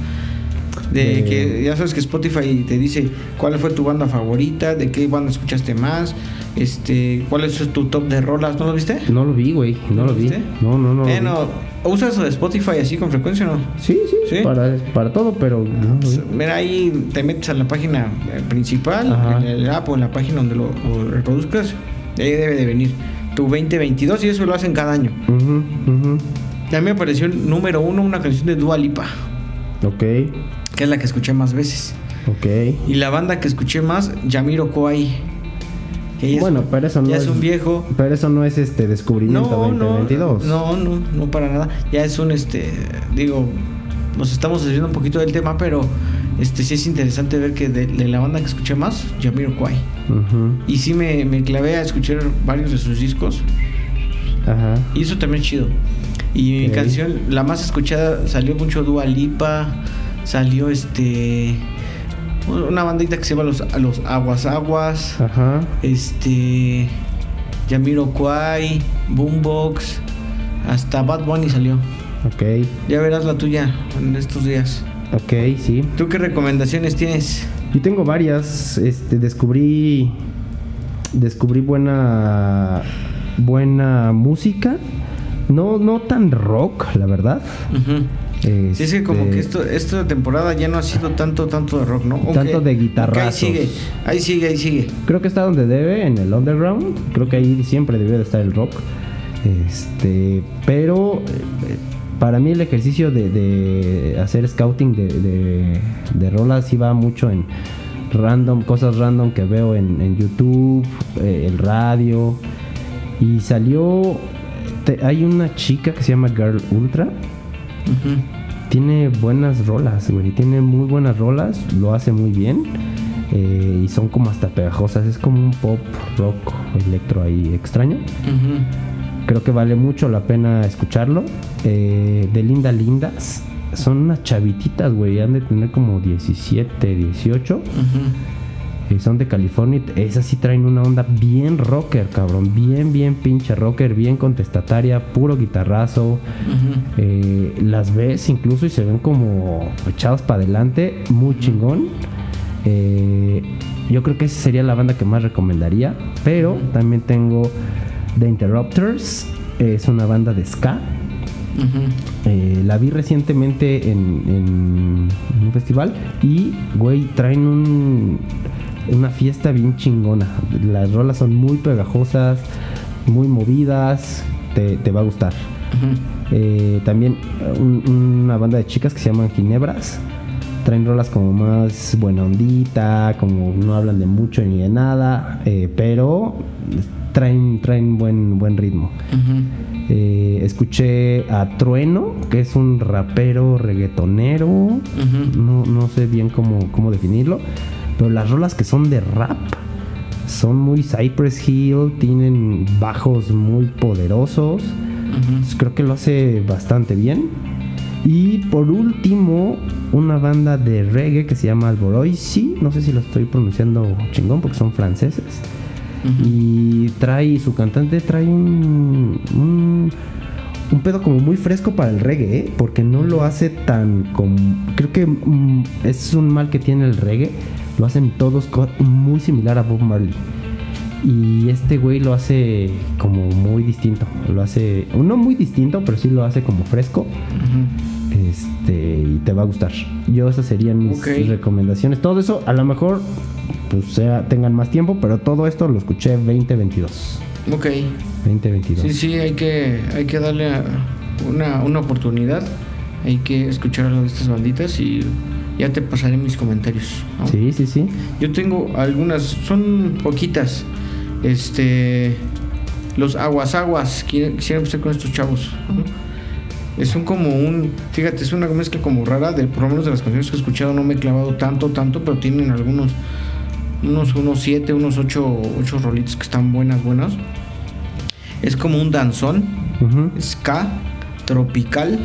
D: De
C: Eh.
D: que ya sabes que Spotify te dice cuál fue tu banda favorita, de qué banda escuchaste más, este, cuál es tu top de rolas, ¿no lo viste?
C: No lo vi, güey. No,
D: ¿No
C: lo vi.
D: viste?
C: No, no, no.
D: Eh, no, ¿Usas Spotify así con frecuencia o no?
C: Sí, sí,
D: ¿Sí?
C: Para, para todo, pero no vi.
D: Mira, ahí te metes a la página eh, principal,
C: Ajá.
D: en el app o en la página donde lo, lo reproduzcas, ahí debe de venir tu 2022 y eso lo hacen cada año. Y a mí me apareció el número uno una canción de Dua Lipa,
C: Ok,
D: que es la que escuché más veces.
C: ok.
D: Y la banda que escuché más, Yamiro Kwai. Que ella es-
C: Bueno, pero eso no
D: ya
C: es,
D: es un viejo.
C: Pero eso no es este descubrimiento
D: No, no,
C: 2022.
D: no, no, no para nada. Ya es un, este, digo, nos estamos desviando un poquito del tema, pero este sí es interesante ver que de, de la banda que escuché más, Yamiro Kwai.
C: Ujú,
D: Y sí me, me clavé a escuchar varios de sus discos.
C: Ajá.
D: Y eso también es chido. Y mi canción, la más escuchada, salió mucho Dua Lipa. Salió este. Una bandita que se llama Los, los Aguas Aguas.
C: Ajá.
D: Este. Yamiro Kwai. Boombox. Hasta Bad Bunny salió.
C: Ok,
D: Ya verás la tuya en estos días.
C: ok, sí.
D: ¿Tú qué recomendaciones tienes?
C: Yo tengo varias. Este, descubrí. Descubrí buena. Buena música. No, no tan rock, la verdad.
D: Sí, es que como
C: Este,
D: que esto, esta temporada ya no ha sido tanto, tanto de rock, ¿no? Aunque-
C: Tanto de guitarrazos.
D: Ahí sigue, ahí sigue, ahí sigue.
C: Creo que está donde debe, en el underground. Creo que ahí siempre debió de estar el rock. Este, pero eh, para mí el ejercicio de, de hacer scouting de, de, de rolas sí va mucho en random, cosas random que veo en, en YouTube, eh, el radio. Y salió, te- hay una chica que se llama Girl Ultra. Tiene buenas rolas, güey. Tiene muy buenas rolas. Lo hace muy bien. eh, y son como hasta pegajosas. Es como un pop, rock, electro ahí extraño. Creo que vale mucho la pena escucharlo. Eh, de Linda Lindas. son unas chavititas, güey. Han de tener como 17, 18.
D: Ujú.
C: Eh, son de California. Esas sí traen una onda bien rocker, cabrón. Bien, bien pinche rocker. Bien contestataria. Puro guitarrazo. Eh, las ves incluso y se ven como echados para adelante. Muy chingón. Eh, yo creo que esa sería la banda que más recomendaría. Pero también tengo The Interrupters. Es una banda de ska. Eh, la vi recientemente en, en- en un festival y, güey, traen un- una fiesta bien chingona. Las rolas son muy pegajosas, muy movidas, te, te va a gustar. Eh, también un- una banda de chicas que se llaman Ginebras. Traen rolas como más buena ondita, como no hablan de mucho ni de nada, eh, pero traen, traen buen, buen ritmo. Eh, escuché a Trueno, que es un rapero reggaetonero. No, no sé bien cómo, cómo definirlo. Pero las rolas que son de rap son muy Cypress Hill, tienen bajos muy poderosos. Creo que lo hace bastante bien. Y por último, una banda de reggae que se llama Alboroisi. No sé si lo estoy pronunciando chingón porque son franceses. Y trae, su cantante trae un, un, un pedo como muy fresco para el reggae, ¿eh? porque no lo hace tan como... Creo que mm, es un mal que tiene el reggae. Lo hacen todos muy similar a Bob Marley. Y este güey lo hace como muy distinto. Lo hace, no muy distinto, pero sí lo hace como fresco. Este, y te va a gustar. Yo esas serían mis recomendaciones. Todo eso, a lo mejor, pues sea, tengan más tiempo, pero todo esto lo escuché 2022.
D: Ok.
C: 2022.
D: Sí, sí, hay que, hay que darle una, una oportunidad. Hay que escuchar a estas banditas y ya te pasaré mis comentarios. ¿no?
C: sí, sí, sí.
D: Yo tengo algunas, son poquitas. Este. Los aguas aguas. Quisiera empezar con estos chavos. ¿no? Es Son como un. Fíjate, es una mezcla como rara. De, por lo menos de las canciones que he escuchado, no me he clavado tanto, tanto. Pero tienen algunos. Unos, unos siete, unos ocho, ocho rolitos que están buenas, buenas. Es como un danzón. Ska, tropical,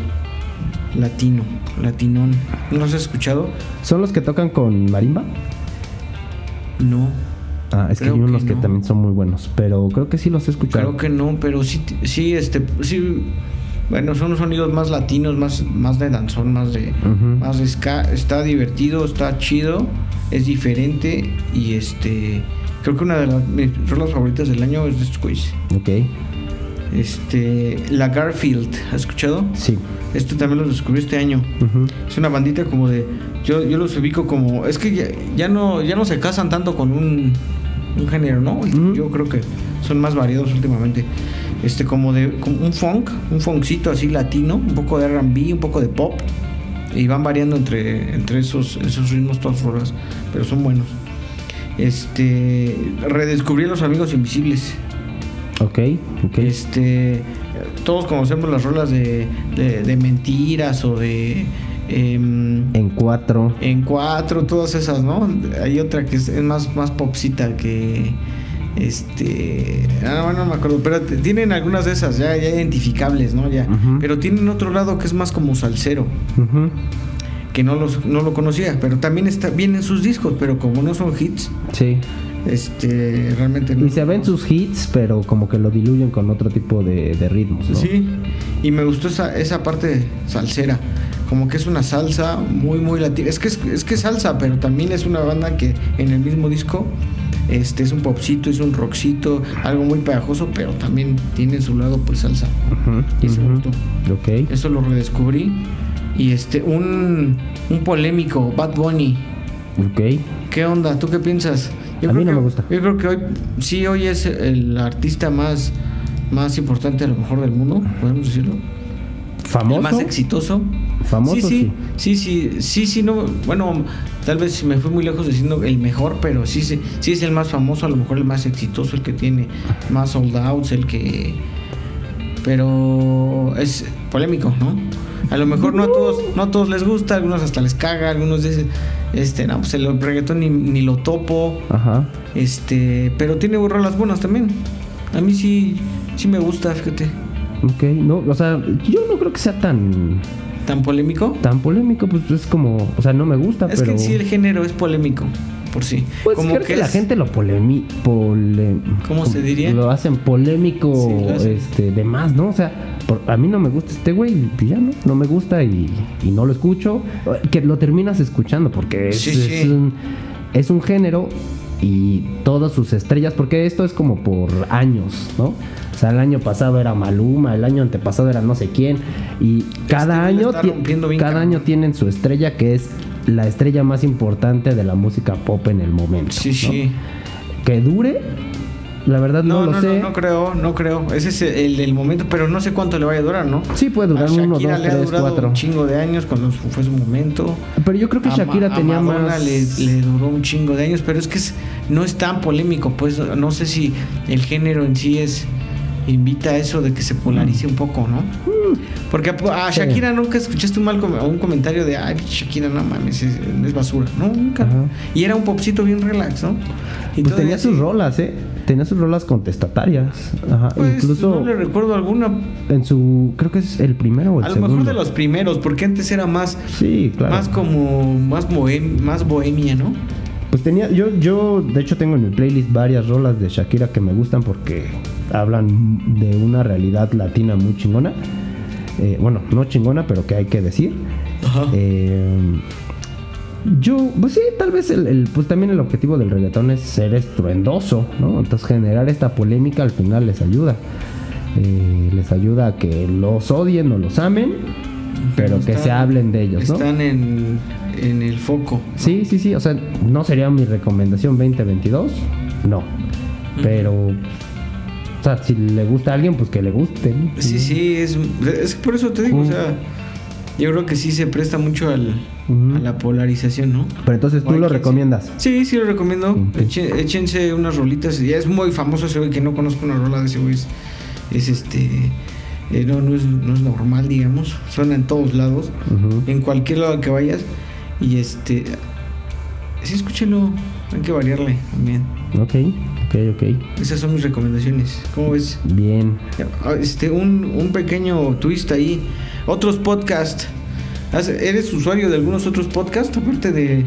D: latino. Latinón. ¿No los has escuchado?
C: ¿Son los que tocan con marimba?
D: No.
C: Ah, es que hay unos que,
D: no.
C: también son muy buenos, pero creo que sí los he escuchado.
D: Creo que no, pero sí, sí, este, sí, bueno, son sonidos más latinos, más, más de danzón, más de, más de ska. Está divertido, está chido, es diferente y este, creo que una de las mis rolas favoritas del año es de estos güeyes.
C: Ok,
D: Este, la Garfield, ¿has escuchado?
C: sí.
D: Este también los descubrí este año. Es una bandita como de. Yo, yo los ubico como. Es que ya, ya no, ya no se casan tanto con un, un género, ¿no? Yo creo que son más variados últimamente. Este, como de. Como un funk, un funkcito así latino, un poco de RB, un poco de pop. Y van variando entre, entre esos, esos ritmos todas horas. Pero son buenos. Este. Redescubrí a los amigos invisibles.
C: Ok, ok.
D: Este, todos conocemos las rolas de, de, de mentiras o de em,
C: En cuatro.
D: en cuatro, todas esas, ¿no? Hay otra que es, es más, más popsita que este, ah, bueno, no me acuerdo, pero tienen algunas de esas ya, ya identificables, ¿no? Ya, pero tienen otro lado que es más como salsero, que no los, no lo conocía, pero también está bien en sus discos, pero como no son hits,
C: Sí.
D: Este, realmente no.
C: Y se ven sus hits, pero como que lo diluyen con otro tipo de, de ritmos, ¿no?
D: Sí, y me gustó esa, esa parte salsera. Como que es una salsa muy, muy latina. Es que es, es que es salsa, pero también es una banda que en el mismo disco este, es un popcito, es un rockcito, algo muy pegajoso, pero también tiene su lado pues salsa.
C: Ujú,
D: Y eso me
C: ujú.
D: gustó. Eso lo redescubrí. Y este, un, un polémico, Bad Bunny.
C: Ok.
D: ¿Qué onda? ¿Tú qué piensas?
C: A mí no
D: que-
C: me gusta.
D: Yo creo que hoy, sí, hoy es el artista más, más importante a lo mejor del mundo, podemos decirlo.
C: ¿Famoso?
D: El más exitoso.
C: Famoso,
D: sí, sí, sí, sí, sí, sí, no, bueno, tal vez me fui muy lejos diciendo el mejor, pero sí, sí, sí es el más famoso, a lo mejor el más exitoso, el que tiene más sold outs, el que, pero es polémico, ¿no? A lo mejor no a todos, no a todos les gusta, a algunos hasta les caga, algunos dicen, este, no, pues el reggaetón ni, ni lo topo,
C: Ajá.
D: este, pero tiene rolas buenas también. A mí sí, sí me gusta, fíjate.
C: Ok. No, o sea, yo no creo que sea tan
D: ¿Tan polémico?
C: Tan polémico, pues es como, o sea, no me gusta,
D: Es
C: pero...
D: que en sí el género es polémico, por sí.
C: Pues
D: como
C: creo que, la
D: es-
C: gente lo polemi... pole-
D: ¿Cómo se diría?
C: Lo hacen polémico,
D: Sí, lo hacen.
C: este, de más, ¿no? O sea, por- a mí no me gusta este güey, ya no, no me gusta y, y no lo escucho. Que lo terminas escuchando porque es,
D: Sí,
C: es
D: sí.
C: un, es un género y todas sus estrellas, porque esto es como por años, ¿no? O sea, el año pasado era Maluma, el año antepasado era no sé quién. Y cada
D: güey la
C: año, cada año tienen su estrella que es la estrella más importante de la música pop en el momento.
D: Sí,
C: ¿no?
D: sí.
C: Que dure, la verdad no,
D: No,
C: lo
D: no,
C: sé.
D: no, no creo, no creo. Ese es el, el momento, pero no sé cuánto le vaya a durar, ¿no?
C: Sí, puede durar
D: A
C: uno,
D: Shakira
C: dos,
D: le ha
C: tres, cuatro.
D: un chingo de años cuando fue su momento.
C: Pero yo creo que Shakira
D: Ma- a
C: tenía
D: Madonna
C: más.
D: Le, le duró un chingo de años, pero es que es- no es tan polémico, pues no sé si el género en sí es invita a eso de que se polarice un poco, ¿no? Porque a, a
C: Sí.
D: Shakira nunca escuchaste un mal un comentario de ay Shakira no mames es, es basura, no nunca.
C: Ajá.
D: Y era un popcito bien relax, ¿no? Y
C: Pues tenía sus rolas, ¿eh? Tenía sus rolas contestatarias. Ajá.
D: Pues,
C: Incluso
D: no le recuerdo alguna.
C: en su. Creo que es el primero o el
D: A lo
C: segundo.
D: mejor de los primeros, porque antes era más,
C: Sí, claro.
D: más como más bohem- más bohemia, ¿no?
C: Pues tenía, yo, yo de hecho tengo en mi playlist varias rolas de Shakira que me gustan porque hablan de una realidad latina muy chingona. Eh, bueno, no chingona, pero que hay que decir.
D: Ajá.
C: Eh, yo, pues sí, tal vez el, el- pues también el objetivo del reggaetón es ser estruendoso, ¿no? Entonces generar esta polémica al final les ayuda. Eh, les ayuda a que los odien o los amen, pero que
D: Están-
C: se hablen de ellos, ¿no?
D: Están en, en el foco.
C: Sí, sí, sí. O sea, no sería mi recomendación 2022. No. Pero. Sea, si le gusta a alguien, pues que le guste. ¿no?
D: Sí, sí, es, es por eso te digo, o
C: Mm.
D: sea, yo creo que sí se presta mucho al, a la polarización, ¿no?
C: Pero entonces tú lo
D: ¿quién
C: recomiendas.
D: Sí, sí lo recomiendo. Eche- échense unas rolitas. Ya es muy famoso ese güey que no conozco una rola de ese güey. Es, es este. eh, no, no es, no es normal, digamos. Suena en todos lados. En cualquier lado que vayas. Y este. Sí, escúchenlo. Hay que variarle también.
C: Ok, ok, ok.
D: Esas son mis recomendaciones. ¿Cómo ves?
C: Bien.
D: Ah, Este, un, un pequeño twist ahí. Otros podcasts. ¿Has- ¿Eres usuario de algunos otros podcasts aparte de,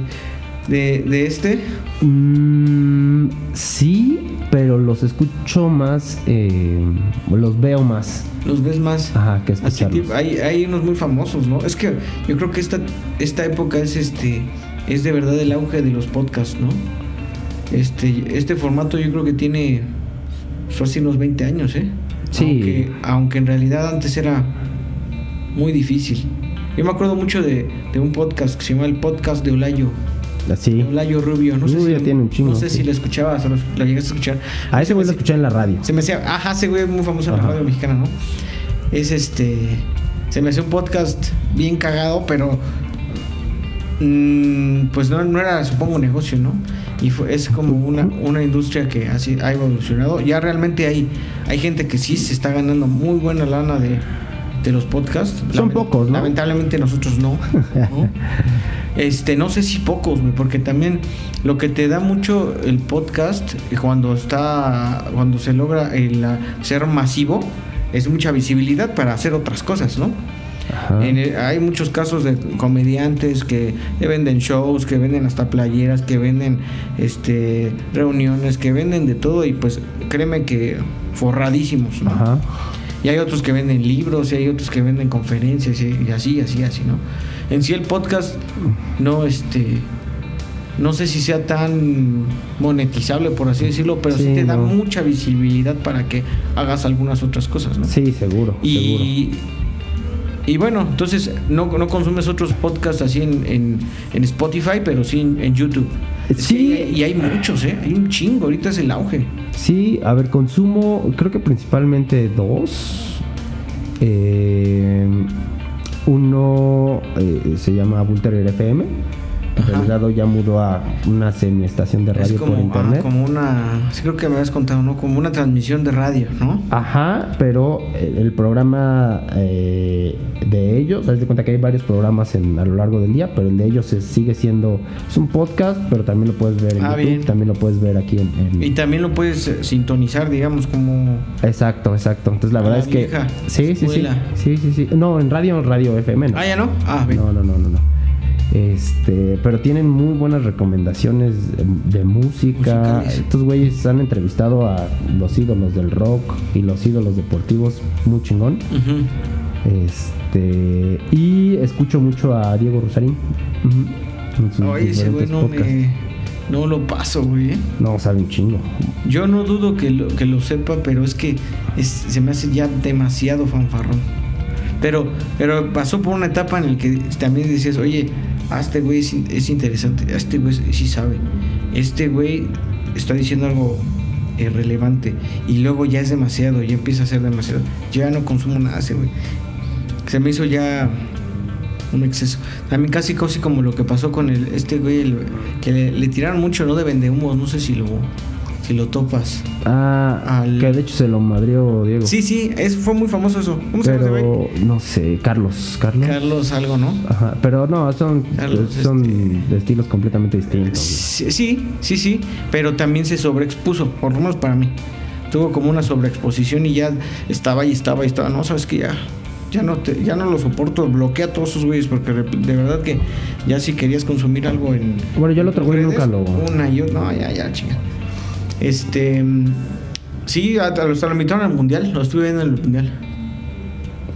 D: de, de este?
C: Mm, sí, pero los escucho más. eh, los veo más.
D: ¿Los ves más?
C: Ajá, que
D: Así
C: escucharlos.
D: tipo, hay, hay unos muy famosos, ¿no? Es que yo creo que esta, esta época es este es de verdad el auge de los podcasts, ¿no? Este, este formato yo creo que tiene fácil unos 20 años, ¿eh?
C: Sí.
D: Aunque, aunque en realidad antes era muy difícil. Yo me acuerdo mucho de, de un podcast que se llama el podcast de Olayo.
C: Así.
D: de Olayo Rubio. No sé,
C: Rubio
D: si,
C: tiene un chingo,
D: no sé
C: sí.
D: si lo escuchabas o lo, lo llegaste a escuchar.
C: A ese güey lo escuché en la radio.
D: se me hacía, ajá, ese güey es muy famoso en la radio mexicana, ¿no? Es este, se me hacía un podcast bien cagado, pero mm, pues no, no era, supongo, negocio, ¿no? Y fue, es como una, una industria que así ha evolucionado. Ya realmente hay, hay gente que sí se está ganando muy buena lana de, de los podcasts.
C: Son pocos, ¿no?
D: Lamentablemente nosotros no. ¿no? *laughs* Este, no sé si pocos, porque también lo que te da mucho el podcast eh, cuando está, cuando se logra el, ser masivo, es mucha visibilidad para hacer otras cosas, ¿no? En hay muchos casos de comediantes que, que venden shows, que venden hasta playeras, que venden este reuniones, que venden de todo y pues créeme que forradísimos, ¿no?
C: Ajá.
D: Y hay otros que venden libros, y hay otros que venden conferencias y, y así, así, así, ¿no? En sí el podcast no, este, no sé si sea tan monetizable, por así decirlo, pero sí,
C: Sí,
D: te da
C: no.
D: mucha visibilidad para que hagas algunas otras cosas, ¿no?
C: Sí, seguro, seguro.
D: Y, bueno, entonces no, no consumes otros podcasts así en, en, en Spotify, pero sí en, en YouTube. Que
C: Sí.
D: y hay muchos, ¿eh? Hay un chingo, ahorita es el auge.
C: Sí, a ver, consumo, creo que principalmente dos. Eh, uno eh, se llama Bulterier FM
D: Ajá.
C: hoy ya mudó a una semiestación de
D: Es
C: radio
D: como,
C: por
D: ah,
C: internet.
D: como una, sí creo que me habías contado, ¿no? Como una transmisión de radio, ¿no?
C: Ajá, pero el programa eh, de ellos, haz de cuenta que hay varios programas en, a lo largo del día, pero el de ellos es- sigue siendo, es un podcast, pero también lo puedes ver en
D: Ah,
C: YouTube,
D: bien.
C: también lo puedes ver aquí en... en-
D: Y también lo puedes eh, sintonizar, digamos, como...
C: Exacto, exacto. Entonces la verdad
D: la
C: es que... Sí, sí, sí. Sí, sí, sí. No, en radio, radio FM. No.
D: Ah, ¿ya no? Ah, bien.
C: No, no, no, no, no. Este, pero tienen muy buenas recomendaciones de, música.
D: Musicales.
C: Estos güeyes han entrevistado a los ídolos del rock y los ídolos deportivos muy chingón. Este, y escucho mucho a Diego Rosarín. En sus
D: Oye, ese güey no
C: podcasts.
D: me... No lo paso, güey. ¿eh?
C: No, sabe un chingo.
D: Yo no dudo que lo, que lo sepa, pero es que es- se me hace ya demasiado fanfarrón. Pero, pero pasó por una etapa en la que también decías, oye, a este güey es, in- es interesante, a este güey sí sabe, este güey está diciendo algo eh, relevante y luego ya es demasiado, ya empieza a ser demasiado. Ya no consumo nada ese güey. Se me hizo ya un exceso. También casi casi como lo que pasó con el, este güey, el- que le, le tiraron mucho, ¿no? De vendehumos, no sé si lo, lo topas.
C: Ah,
D: Al-
C: que de hecho se lo madrió Diego.
D: Sí, sí, es, fue muy famoso eso. ¿Cómo se llama
C: pero no sé, Carlos, Carlos.
D: Carlos algo, ¿no?
C: Ajá, pero no, son,
D: Carlos,
C: son
D: este-
C: de estilos completamente distintos.
D: Sí, sí, sí, sí, pero también se sobreexpuso, por lo menos para mí. Tuvo como una sobreexposición y ya estaba y estaba y estaba. No, sabes que ya, ya no te, ya no lo soporto. Bloquea a todos esos güeyes porque de, verdad que ya si querías consumir algo en.
C: Bueno, yo el otro güey nunca lo-
D: Una y otra. No, ya, ya, chinga. Este. Sí, hasta lo, hasta lo invitaron al mundial. Lo estuve viendo en el mundial.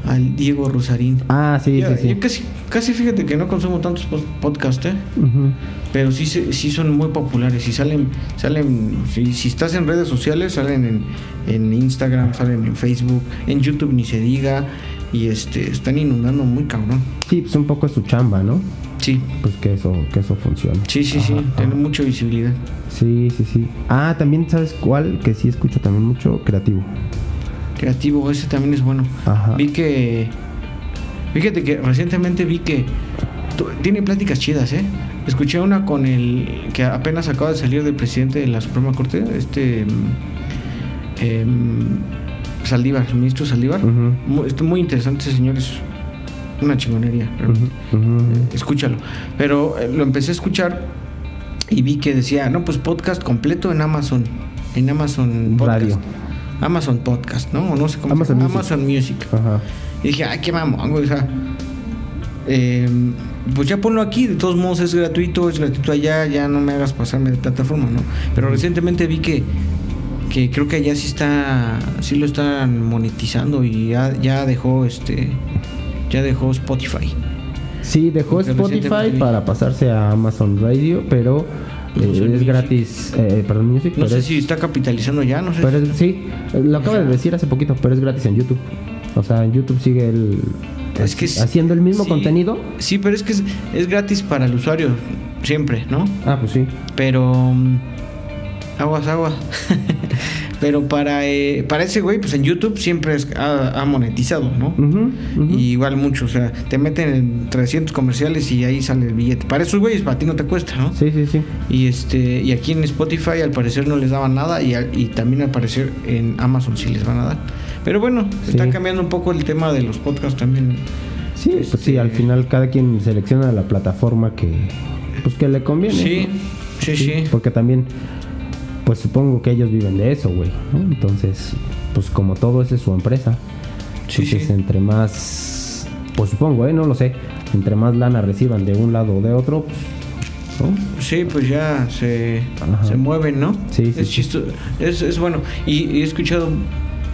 D: Al Diego Rosarín.
C: Ah, sí,
D: yo,
C: sí, sí.
D: yo casi, casi fíjate que no consumo tantos pod- podcasts, ¿eh? Pero sí, sí son muy populares y salen, salen, si, si estás en redes sociales, salen en, en Instagram, salen en Facebook, en YouTube ni se diga, y este, están inundando muy cabrón.
C: Sí, pues un poco es su chamba, ¿no?
D: Sí,
C: Pues que eso, que eso funcione.
D: sí, sí, sí,
C: Ajá,
D: tiene
C: ajá.
D: mucha visibilidad.
C: Sí, sí, sí. Ah, también sabes cuál, que sí escucho también mucho, creativo.
D: Creativo, ese también es bueno.
C: Ajá.
D: Vi que, fíjate que recientemente vi que tiene pláticas chidas, ¿eh? Escuché una con el que apenas acaba de salir del presidente de la Suprema Corte, este em, Saldívar, el ministro Saldívar.
C: Ujú.
D: Mu- Está muy interesante ese señor, es una chingonería. Eh, Escúchalo. Pero eh, lo empecé a escuchar y vi que decía, no, pues podcast completo en Amazon. En Amazon Podcast.
C: Radio.
D: Amazon Podcast, ¿no? O no sé cómo se
C: Amazon
D: llama.
C: Music.
D: Amazon Music.
C: Ajá.
D: Y dije, ay, qué mamón, güey. O sea, eh, pues ya ponlo aquí. De todos modos es gratuito, es gratuito allá. Ya no me hagas pasarme de plataforma, ¿no? Pero recientemente vi que, que creo que allá sí está, sí lo están monetizando y ya, ya dejó este, ya dejó Spotify.
C: Sí, dejó
D: Porque
C: Spotify para pasarse a Amazon Radio, pero eh, es
D: Music.
C: gratis. Eh, perdón, Music.
D: No sé
C: es-
D: si está capitalizando ya, no sé.
C: Pero es- sí, lo acabo de decir hace poquito, pero es gratis en YouTube. O sea, en YouTube sigue el,
D: Es que
C: haciendo el mismo
D: sí.
C: contenido.
D: Sí, pero es que es, es gratis para el usuario, siempre, ¿no?
C: Ah, pues sí.
D: Pero. mm, Aguas, agua. *laughs* Pero para, eh, para ese güey, pues en YouTube siempre es- ha, ha monetizado, ¿no? Y igual mucho, o sea, te meten en 300 comerciales y ahí sale el billete. Para esos güeyes, para ti no te cuesta, ¿no?
C: Sí, sí, sí.
D: Y este y aquí en Spotify al parecer no les daban nada y, y también al parecer en Amazon sí les van a dar. Pero bueno, está
C: Sí.
D: cambiando un poco el tema de los podcasts también.
C: Sí, pues sí,
D: Este-
C: al final cada quien selecciona la plataforma que pues que le conviene.
D: Sí, sí, sí.
C: Porque también pues supongo que ellos viven de eso, güey, ¿no? Entonces, pues como todo esa es su empresa.
D: Sí,
C: Entonces,
D: sí.
C: entre más pues supongo, eh, no lo sé, entre más lana reciban de un lado o de otro, pues, ¿no?
D: Sí, pues ya se, se mueven, ¿no?
C: Sí, sí,
D: es chistoso. Es, es bueno. Y, y he escuchado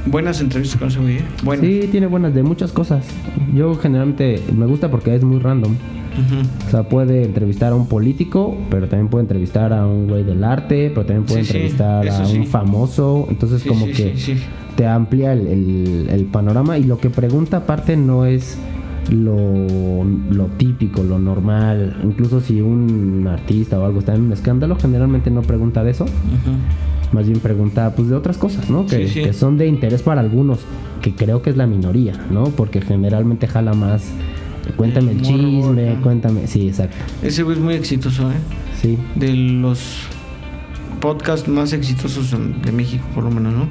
D: buenas entrevistas con ese güey, ¿eh? Buenas.
C: Sí, tiene buenas de muchas cosas. Yo generalmente me gusta porque es muy random. O sea, puede entrevistar a un político, pero también puede entrevistar a un güey del arte, pero también puede
D: Sí, sí,
C: entrevistar a
D: sí.
C: un famoso. Entonces, como que te amplía el, el- el panorama. Y lo que pregunta, aparte, no es lo, lo típico, lo normal. Incluso si un artista o algo está en un escándalo, generalmente no pregunta de eso. Más bien pregunta pues de otras cosas, ¿no? Que, que son de interés para algunos, que creo que es la minoría, ¿no? Porque generalmente jala más Cuéntame el,
D: El
C: chisme, cuéntame. Sí, exacto.
D: Ese güey es muy exitoso, ¿eh?
C: Sí.
D: De los podcasts más exitosos de México, por lo menos, ¿no?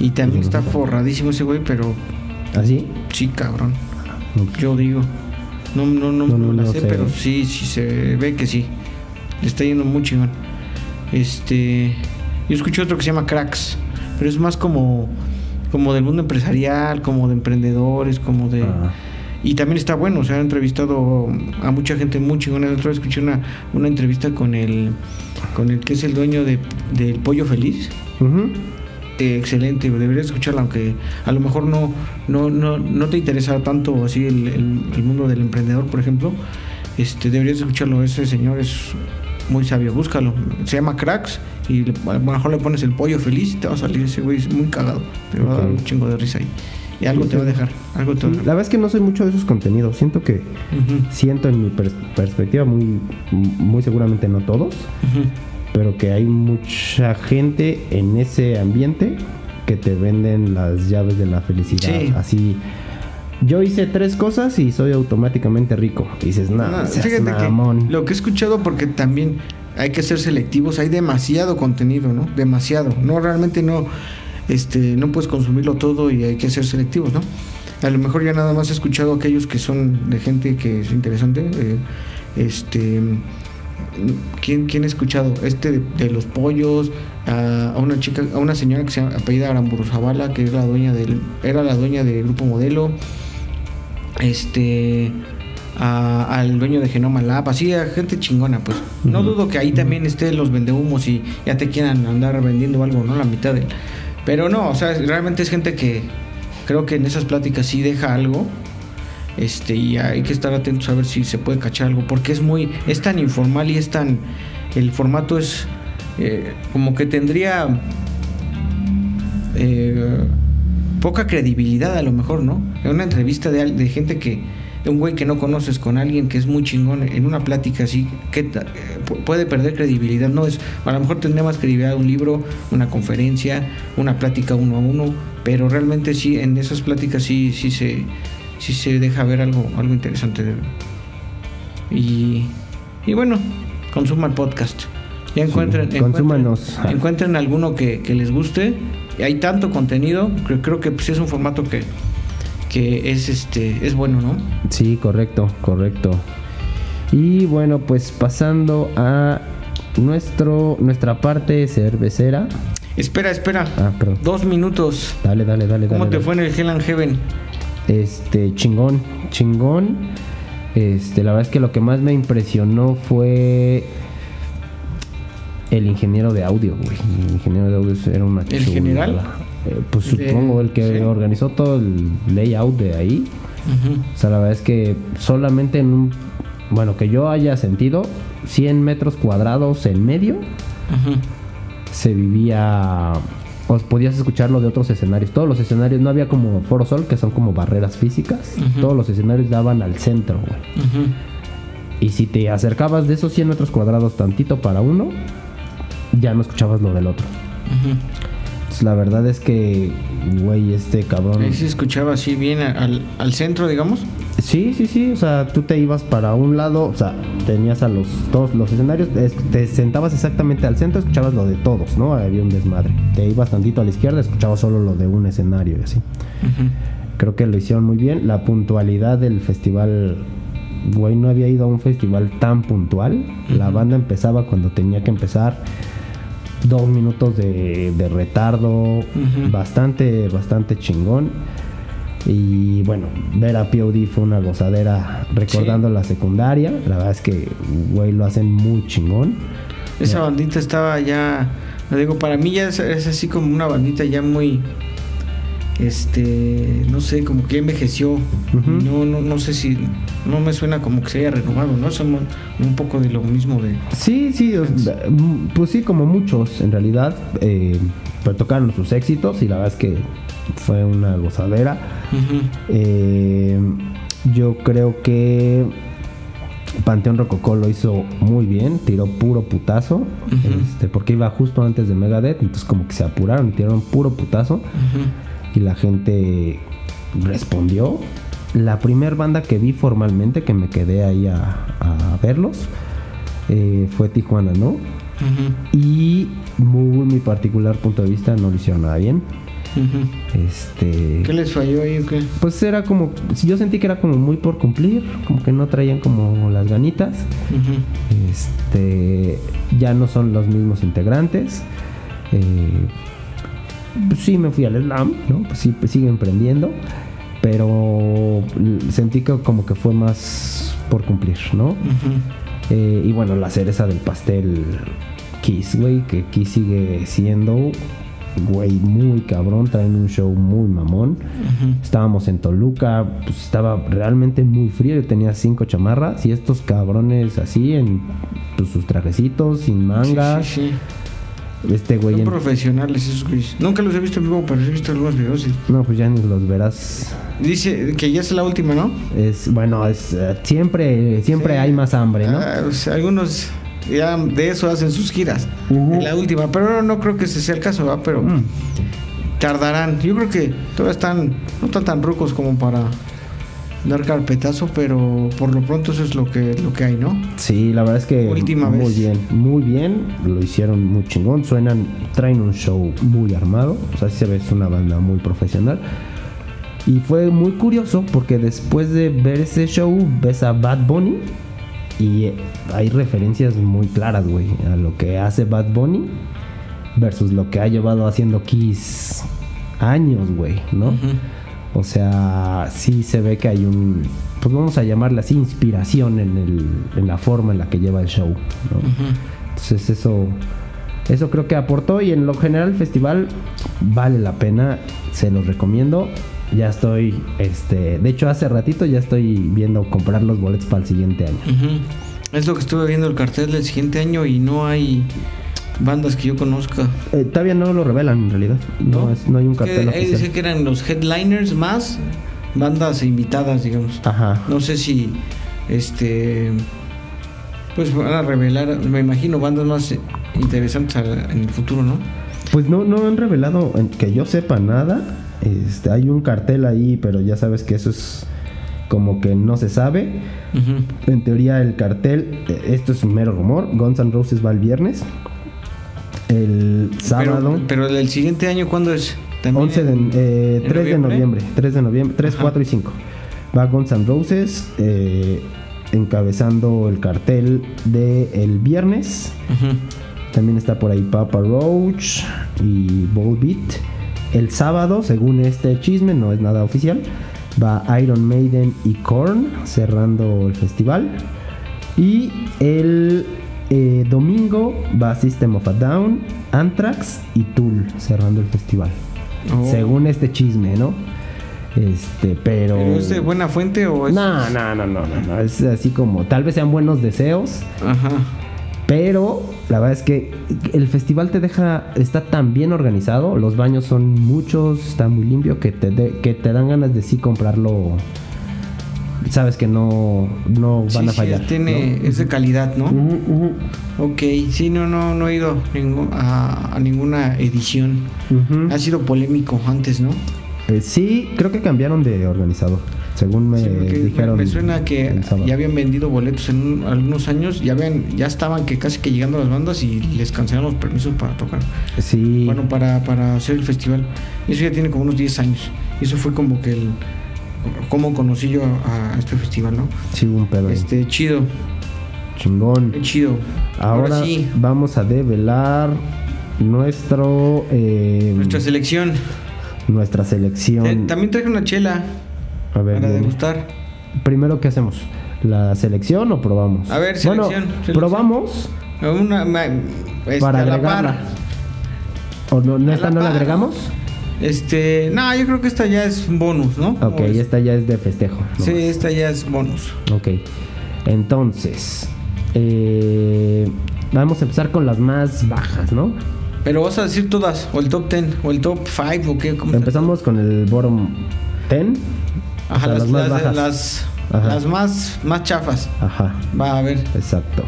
D: Y también está forradísimo ese güey, pero
C: ¿Así?
D: sí, cabrón. Yo digo. No, no, no,
C: No,
D: no, la sé. pero sí, sí se ve que sí. Le está yendo muy chingón. Este. Yo escuché otro que se llama Cracks. Pero es más como. Como del mundo empresarial, como de emprendedores, como de.
C: Ah.
D: Y también está bueno, o sea, ha entrevistado a mucha gente muy chingona. La otra vez escuché una, una entrevista con el. Con el que es el dueño de, del Pollo Feliz. Eh, excelente, deberías escucharla, aunque a lo mejor no, no, no, no te interesa tanto así el, el- el mundo del emprendedor, por ejemplo. Este, deberías escucharlo, ese señor es muy sabio, búscalo. Se llama Cracks y a lo mejor le pones el pollo feliz y te va a salir ese güey, es muy cagado. Te va a dar un chingo de risa ahí. Y algo te va a dejar, algo te va a
C: La verdad es que no soy mucho de esos contenidos. Siento que. Siento en mi pers- perspectiva, muy, muy seguramente no todos, pero que hay mucha gente en ese ambiente que te venden las llaves de la felicidad.
D: Sí.
C: Así. Yo hice tres cosas y soy automáticamente rico. Y dices, No, seas
D: fíjate
C: mamón".
D: que lo que he escuchado, porque también hay que ser selectivos, hay demasiado contenido, ¿no? Demasiado. No, realmente no, este, no puedes consumirlo todo y hay que ser selectivos, ¿no? A lo mejor ya nada más he escuchado aquellos que son de gente que es interesante. eh, este, ¿quién, ¿quién he escuchado? Este de, de los pollos, a, a una chica, a una señora que se apellida Aramburu Zavala, que es la dueña del, era la dueña del grupo modelo este a- al dueño de Genoma Lab, así a gente chingona, pues. No dudo que ahí también estén los vendehumos y ya te quieran andar vendiendo algo, ¿no? La mitad de. Pero no, o sea, realmente es gente que creo que en esas pláticas sí deja algo. Este, y hay que estar atentos a ver si se puede cachar algo, porque es muy, es tan informal y es tan, el formato es eh, como que tendría eh, poca credibilidad a lo mejor, ¿no? Una entrevista de, gente que, un güey que no conoces con alguien que es muy chingón en una plática así, que eh, pu- puede perder credibilidad, no es, a lo mejor tendría más credibilidad un libro, una conferencia, una plática uno a uno, pero realmente sí, en esas pláticas sí, sí se, sí se deja ver algo, algo interesante. de- y, y bueno, consuman podcast. Ya encuentren,
C: Sí, *laughs*
D: encuentren, alguno que, que les guste. Hay tanto contenido, creo, creo que pues, es un formato que, que es este es bueno, ¿no?
C: Sí, correcto, correcto. Y bueno, pues pasando a nuestro nuestra parte cervecera.
D: Espera, espera.
C: Ah, perdón.
D: Dos minutos.
C: Dale, dale, dale.
D: ¿Cómo
C: dale,
D: te
C: dale.
D: fue en el Hell and Heaven?
C: Este, chingón, chingón. Este, la verdad es que lo que más me impresionó fue el ingeniero de audio, güey. El ingeniero de audio era una
D: ¿El general?
C: Eh, pues supongo el que
D: sí.
C: organizó todo el layout de ahí. O sea, la verdad es que solamente en un. Bueno, que yo haya sentido 100 metros cuadrados en medio,
D: Ujú.
C: se vivía. O podías escucharlo de otros escenarios. Todos los escenarios, no había como Foro Sol, que son como barreras físicas. Todos los escenarios daban al centro, güey. Y si te acercabas de esos 100 metros cuadrados tantito para uno, ya no escuchabas lo del otro. Entonces, la verdad es que, güey, este cabrón.
D: Ahí se escuchaba así bien al, al centro, digamos.
C: Sí, sí, sí, o sea, tú te ibas para un lado, o sea, tenías a los todos los escenarios, es- te sentabas exactamente al centro, escuchabas lo de todos, ¿no? Había un desmadre. Te ibas tantito a la izquierda, escuchabas solo lo de un escenario y así. Creo que lo hicieron muy bien. La puntualidad del festival, güey, no había ido a un festival tan puntual. La banda empezaba cuando tenía que empezar. Dos minutos de, de retardo, bastante, bastante chingón. Y bueno, ver a POD fue una gozadera recordando la secundaria. La verdad es que, güey, lo hacen muy chingón.
D: Esa bandita estaba ya, lo digo, para mí ya es, es así como una bandita ya muy, este, no sé, como que envejeció. No, no, no sé si, no me suena como que se haya renovado, ¿no? Somos un poco de lo mismo de...
C: Sí, sí, pues sí, como muchos en realidad. eh, pero tocaron sus éxitos y la verdad es que fue una gozadera. Eh, yo creo que Panteón Rococó lo hizo muy bien, tiró puro putazo, este, porque iba justo antes de Megadeth, entonces como que se apuraron y tiraron puro putazo
D: Ujú.
C: Y la gente respondió. la primer banda que vi formalmente, que me quedé ahí a, a verlos, eh, fue Tijuana, ¿no? Y muy mi particular punto de vista no lo hicieron nada bien. Este.
D: ¿Qué les falló ahí o qué?
C: Pues era como. Yo sentí que era como muy por cumplir. Como que no traían como las ganitas. Este. Ya no son los mismos integrantes. Eh, pues sí, me fui al slam, ¿no? Pues sí, pues siguen prendiendo. Pero sentí que como que fue más por cumplir, ¿no? Eh, y bueno, la cereza del pastel Kiss, güey, que Kiss sigue siendo, güey, muy cabrón, traen un show muy mamón. Estábamos en Toluca, pues estaba realmente muy frío, yo tenía cinco chamarras y estos cabrones así en pues, sus trajecitos, sin mangas.
D: Sí, sí, sí.
C: Este güey
D: Son
C: en...
D: profesionales esos güeyes. Nunca los he visto en vivo, pero he visto algunos videos. y-
C: No, pues ya ni los verás.
D: Dice que ya es la última, ¿no?
C: Es, bueno, es, eh, siempre, siempre
D: Sí.
C: hay más hambre, ¿no?
D: Ah, o sea, algunos ya de eso hacen sus giras. En la última, pero no, no creo que ese sea el caso, ¿va? Pero
C: Mm.
D: tardarán. Yo creo que todavía están, no están tan rucos como para dar carpetazo, pero por lo pronto eso es lo que, lo que hay, ¿no?
C: Sí, la verdad es que
D: Última
C: muy
D: vez.
C: bien, muy bien, lo hicieron muy chingón, suenan, traen un show muy armado, o sea, sí se ve es una banda muy profesional. Y fue muy curioso porque después de ver ese show ves a Bad Bunny y hay referencias muy claras, güey, a lo que hace Bad Bunny versus lo que ha llevado haciendo Kiss años, güey, ¿no? O sea, sí se ve que hay un, pues vamos a llamarle así, inspiración en, el, en la forma en la que lleva el show. ¿no? Entonces eso, eso creo que aportó y en lo general el festival vale la pena, se los recomiendo. Ya estoy, este, de hecho hace ratito ya estoy viendo comprar los boletos para el siguiente año.
D: Es lo que estuve viendo el cartel del siguiente año y no hay bandas que yo conozca.
C: Eh, todavía no lo revelan en realidad, no, es- no hay un
D: Es que
C: cartel
D: ahí dice que eran los headliners más bandas invitadas, digamos.
C: Ajá.
D: No sé si este pues van a revelar, me imagino, bandas más interesantes en el futuro, ¿no?
C: Pues no, no han revelado que yo sepa nada. Este, hay un cartel ahí, pero ya sabes que eso es como que no se sabe. En teoría el cartel, eh, esto es un mero rumor. Guns N' Roses va el viernes. El sábado,
D: Pero, pero el siguiente año, ¿cuándo es? ¿También
C: 11 de, eh,
D: en
C: 3 de noviembre. 3 de noviembre, 3,
D: Ajá.
C: 4 y 5. Va Guns N' Roses eh, encabezando el cartel de el viernes.
D: Ujú.
C: También está por ahí Papa Roach y Volbeat. El sábado, según este chisme, no es nada oficial, va Iron Maiden y Korn cerrando el festival. Y el eh, domingo va System of a Down, Anthrax y Tool cerrando el festival.
D: Oh.
C: Según este chisme, ¿no? Este, pero.
D: ¿Pero es de buena fuente o es.?
C: No, no, no, no, no, no. Es así como. Tal vez sean buenos deseos.
D: Ajá.
C: Pero la verdad es que el festival te deja, está tan bien organizado, los baños son muchos, está muy limpio, que te, de- que te dan ganas de sí comprarlo. Sabes que no, no
D: Sí,
C: van a
D: sí,
C: fallar.
D: tiene,
C: ¿no?
D: es de calidad, ¿no?
C: Ujú,
D: Ok, sí, no, no, no he ido a, a ninguna edición. Ha sido polémico antes, ¿no?
C: Eh, sí, creo que cambiaron de organizador, según me
D: Sí,
C: dijeron.
D: me, suena que ya habían vendido boletos en un- algunos años, ya habían, ya estaban que casi que llegando las bandas y les cancelaron los permisos para tocar.
C: Sí,
D: Bueno, para, para hacer el festival. Eso ya tiene como unos 10 años. Eso fue como que el cómo conocí yo a, a este festival, ¿no?
C: sí, un pedo.
D: Este, chido,
C: chingón.
D: qué chido.
C: Ahora,
D: sí,
C: vamos a develar nuestro eh,
D: nuestra selección.
C: nuestra selección.
D: Eh, También traje una chela
C: a ver,
D: para degustar.
C: Primero, ¿qué hacemos? ¿La selección o probamos?
D: A ver,
C: Bueno,
D: selección, selección.
C: probamos
D: Una, este,
C: para agregarla. ¿O no, no esta
D: la
C: no la agregamos?
D: Este, no, yo creo que esta ya es bonus, ¿no?
C: Ok,
D: ¿Cómo ves?
C: esta ya es de festejo.
D: Sí, esta ya es bonus.
C: Ok. Entonces, eh, vamos a empezar con las más bajas, ¿no?
D: Pero vas a decir todas, o el top 10, o el top 5, o qué, ¿cómo?
C: Empezamos con el bottom 10. o
D: Ajá,
C: sea,
D: las,
C: más
D: las-
C: bajas.
D: las-
C: Ajá.
D: las más, más chafas.
C: Ajá.
D: Va a ver.
C: Exacto.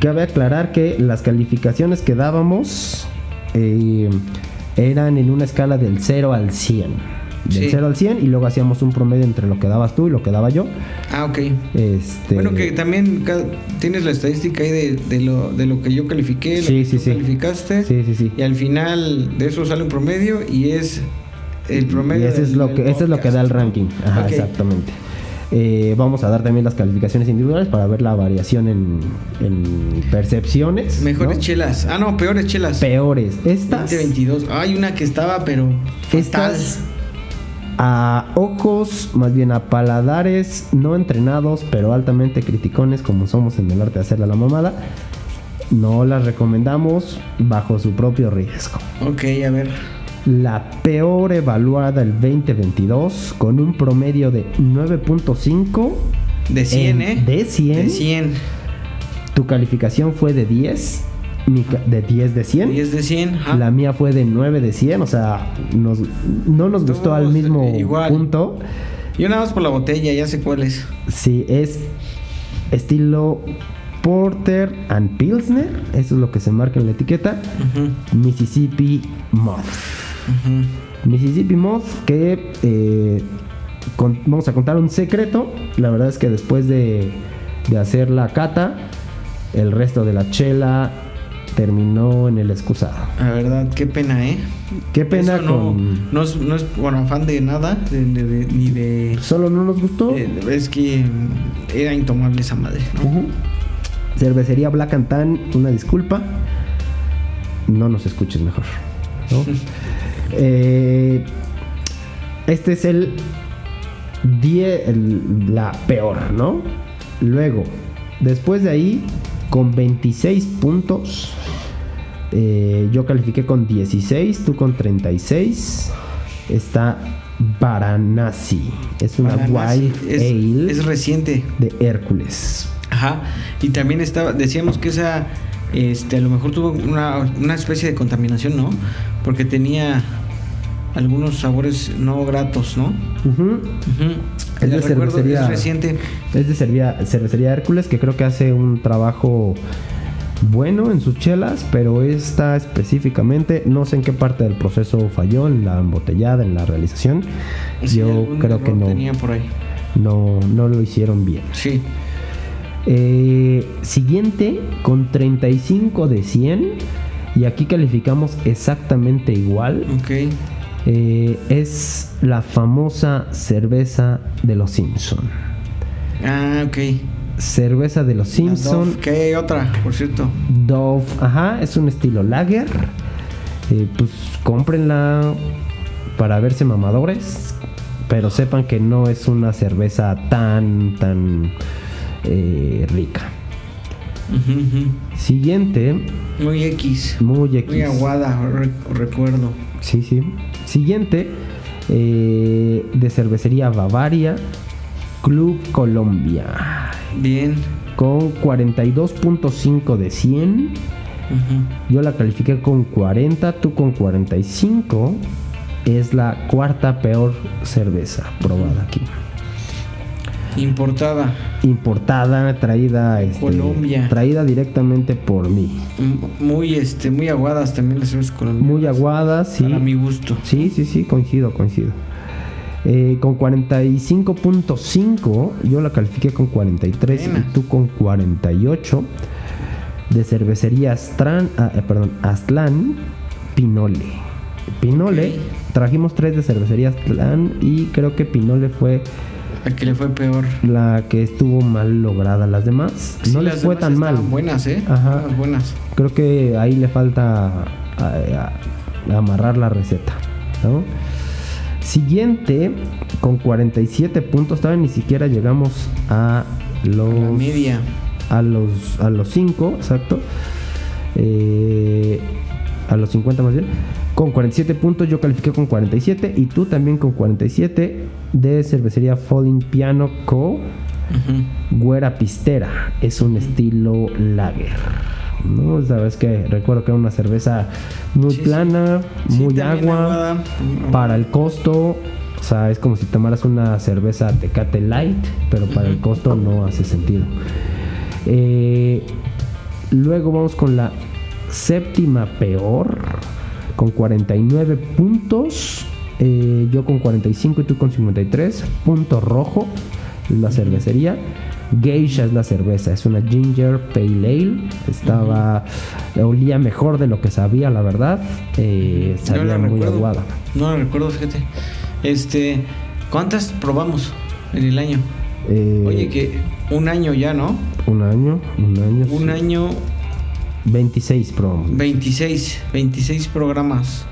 C: Cabe aclarar que las calificaciones que dábamos eh, eran en una escala del 0 al 100. del
D: Sí.
C: 0 al 100 y luego hacíamos un promedio entre lo que dabas tú y lo que daba yo.
D: Ah, ok.
C: Este,
D: Bueno, que también tienes la estadística ahí de, de lo, de lo que yo califiqué, lo
C: Sí,
D: que
C: sí,
D: tú calificaste.
C: Sí, sí, sí.
D: Y al final de eso sale un promedio y es el promedio.
C: Y ese es lo que, ese es lo que da el ranking. Ajá, exactamente. Eh, vamos a dar también las calificaciones individuales para ver la variación en, en percepciones.
D: Mejores
C: ¿no?
D: chelas. Ah, no, peores chelas.
C: Peores. Estas
D: 2022. Hay una que estaba, pero. fatal.
C: Estas a ojos, más bien a paladares no entrenados, pero altamente criticones, como somos en el arte de hacerle a la mamada, no las recomendamos bajo su propio riesgo.
D: Ok, a ver.
C: La peor evaluada el 2022, con un promedio de 9.5.
D: De 100,
C: en-
D: ¿eh?
C: De 100.
D: De 100.
C: Tu calificación fue de 10. mi de 10 de 100.
D: 10 de 100. ajá.
C: La mía fue de 9 de 100, o sea, nos, no nos gustó al
D: Todos,
C: mismo
D: eh, igual.
C: punto.
D: Yo nada más por la botella, ya sé cuál es.
C: Sí, es estilo Porter and Pilsner, eso es lo que se marca en la etiqueta.
D: Ujú,
C: Mississippi Moth. Mississippi Moth que eh, con- vamos a contar un secreto. La verdad es que después de, de hacer la cata, el resto de la chela terminó en el excusado.
D: La verdad, qué pena, ¿eh?
C: Qué pena
D: Eso no,
C: con...
D: no es, no es bueno, afán de nada, de- de- de- ni de...
C: Solo no nos gustó.
D: es que mm, era intomable esa madre, ¿no?
C: Cervecería Black and Tan, una disculpa. No nos escuches mejor. ¿no? *laughs* Eh, este es el 10, el- la peor, ¿no? Luego, después de ahí, con 26 puntos, eh, yo califiqué con 16, tú con 36. Está Varanasi. Es una. Wild
D: es,
C: Ale
D: es reciente.
C: de Hércules.
D: Ajá. Y también estaba, decíamos que esa, este, a lo mejor tuvo una, una especie de contaminación, ¿no? Porque tenía algunos sabores no gratos, ¿no?
C: Ujú. Es de cervecería-
D: es reciente.
C: Es de cervecería, cervecería Hércules que creo que hace un trabajo bueno en sus chelas, pero esta específicamente no sé en qué parte del proceso falló, en la embotellada, en la realización.
D: Sí,
C: Yo creo que no,
D: Tenía por ahí.
C: no, no lo hicieron bien.
D: Sí.
C: Eh, siguiente, con 35 de 100, y aquí calificamos exactamente igual,
D: Ok.
C: Eh, es la famosa cerveza de los Simpson.
D: Ah, ok.
C: Cerveza de los Simpson,
D: que hay otra, por cierto.
C: Dove, ajá, es un estilo lager. Eh, pues cómprenla para verse mamadores, pero sepan que no es una cerveza tan, tan eh, rica. Siguiente,
D: Muy X.
C: muy X.
D: Muy aguada, re- recuerdo.
C: Sí, sí. Siguiente, eh, de cervecería Bavaria, Club Colombia,
D: Bien.
C: con 42.5 de 100.
D: Ujú.
C: Yo la califiqué con 40, tú con 45. Es la cuarta peor cerveza probada aquí.
D: Importada.
C: Importada, traída, este,
D: Colombia.
C: traída directamente por mí.
D: Muy, este, muy aguadas también las cervezas colombianas.
C: Muy aguada, sí.
D: Para mi gusto.
C: Sí, sí, sí, coincido, coincido. Eh, con 45.5, yo la califiqué con 43
D: Buena.
C: y tú con 48. De cervecería Astran, ah, eh, perdón, Aztlán Pinole. Pinole, trajimos tres de cervecería Aztlán y creo que Pinole fue
D: La que le fue peor.
C: la que estuvo mal lograda. Las demás
D: Sí,
C: no les
D: las
C: fue
D: demás
C: tan mal.
D: buenas, ¿eh?
C: Ajá.
D: Estaban buenas.
C: Creo que ahí le falta a- a- amarrar la receta. ¿no? Siguiente, con 47 puntos, todavía ni siquiera llegamos a los.
D: La media.
C: A los, a los 5, exacto. Eh, a los 50 más bien. Con 47 puntos, yo califiqué con 47 y tú también con 47 de cervecería Falling Piano Co.
D: Ujú.
C: Güera Pistera es un estilo lager. ¿no? Sabes que recuerdo que era una cerveza muy
D: Sí,
C: plana,
D: Sí,
C: muy agua. Para el costo, o sea, es como si tomaras una cerveza Tecate Light, pero para el costo no hace sentido. Eh, luego vamos con la séptima peor, con 49 puntos. Eh, yo con 45 y tú con 53. Punto rojo es la cervecería. Geisha es la cerveza, es una ginger pale ale. Estaba, olía mejor de lo que sabía, la verdad. Eh,
D: No
C: sabía
D: la
C: muy
D: recuerdo.
C: aguada.
D: No la recuerdo, fíjate. Este, ¿cuántas probamos en el año?
C: Eh,
D: Oye, que un año ya, ¿no?
C: Un año, un año.
D: Un
C: sí.
D: año,
C: 26 probamos.
D: 26, 26 programas.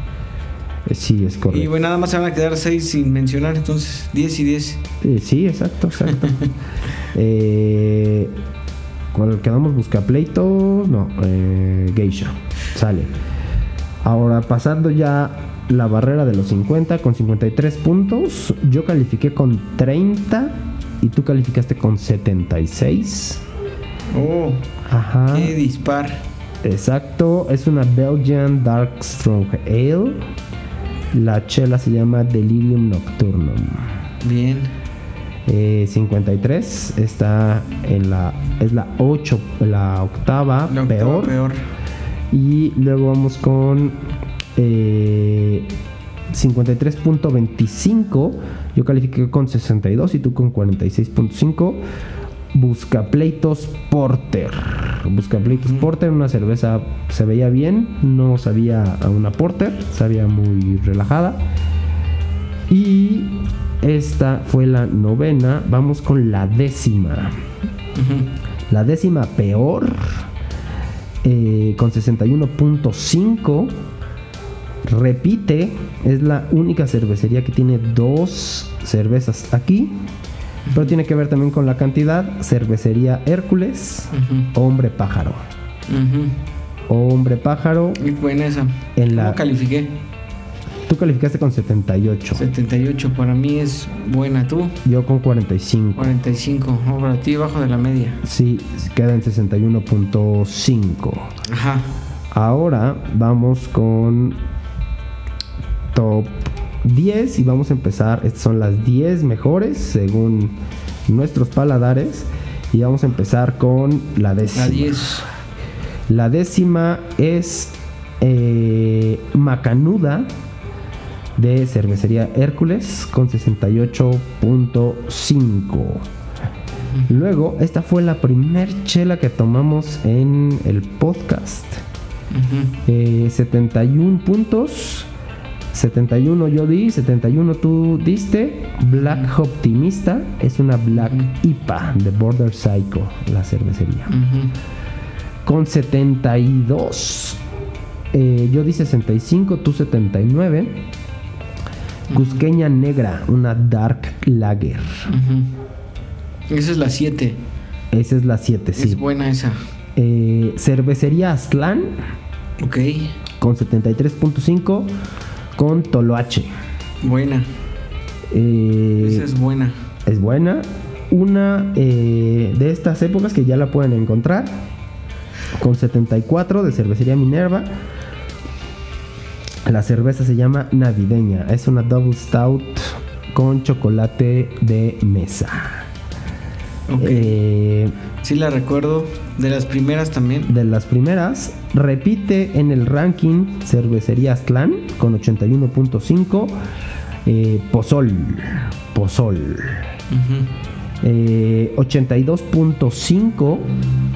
C: Eh, Sí, es correcto.
D: Y bueno, nada más se van a quedar 6 sin mencionar, entonces 10 y 10.
C: Eh, sí, exacto, exacto. *laughs* eh, ¿Cuál quedamos? Busca pleito. No, eh, Geisha. Sale. Ahora, pasando ya la barrera de los 50 con 53 puntos. Yo califiqué con 30 y tú calificaste con 76.
D: Oh,
C: Ajá.
D: qué dispar.
C: Exacto, es una Belgian Dark Strong Ale. La chela se llama Delirium Nocturnum.
D: Bien.
C: Eh, 53 está en la es la 8 la octava
D: La octava
C: peor.
D: peor.
C: y luego vamos con eh, 53.25 yo califiqué con 62 y tú con 46.5 Buscapleitos Porter Buscapleitos Porter una cerveza se veía bien no sabía a una Porter sabía muy relajada y esta fue la novena. Vamos con la décima. La décima peor. eh, con 61.5. Repite. Es la única cervecería que tiene dos cervezas aquí. Pero tiene que ver también con la cantidad. Cervecería Hércules. Hombre pájaro. Hombre pájaro.
D: Muy buena esa.
C: En la-
D: ¿Cómo califiqué?
C: Tú calificaste con 78.
D: 78, para mí es buena. ¿Tú?
C: Yo con 45.
D: 45. No, para ti bajo de la media.
C: Sí, queda en 61.5.
D: Ajá.
C: Ahora vamos con top 10 y vamos a empezar. Estas son las 10 mejores según nuestros paladares. Y vamos a empezar con la décima.
D: La 10.
C: La décima es eh, Macanuda de cervecería Hércules con 68.5. Luego, esta fue la primer chela que tomamos en el podcast.
D: Ujú.
C: Eh, 71 puntos. 71 yo di, 71 tú diste. Black Optimista es una Black IPA de Border Psycho, la cervecería.
D: Ujú.
C: Con 72. eh, yo di 65, tú 79. Cusqueña Negra, una Dark Lager.
D: Ujú. Esa es la 7.
C: Esa es la 7, sí.
D: Es buena esa.
C: Eh, cervecería Aztlán
D: Ok.
C: con 73.5 con Toloache.
D: Buena.
C: Eh,
D: Esa es buena.
C: es buena. Una eh, de estas épocas que ya la pueden encontrar con 74 de cervecería Minerva. La cerveza se llama Navideña. Es una double stout con chocolate de mesa.
D: Ok.
C: Eh,
D: Sí la recuerdo. De las primeras también.
C: de las primeras, repite en el ranking Cervecería Aztlán con 81.5. eh, Pozol. Pozol.
D: Ujú.
C: Eh, 82.5.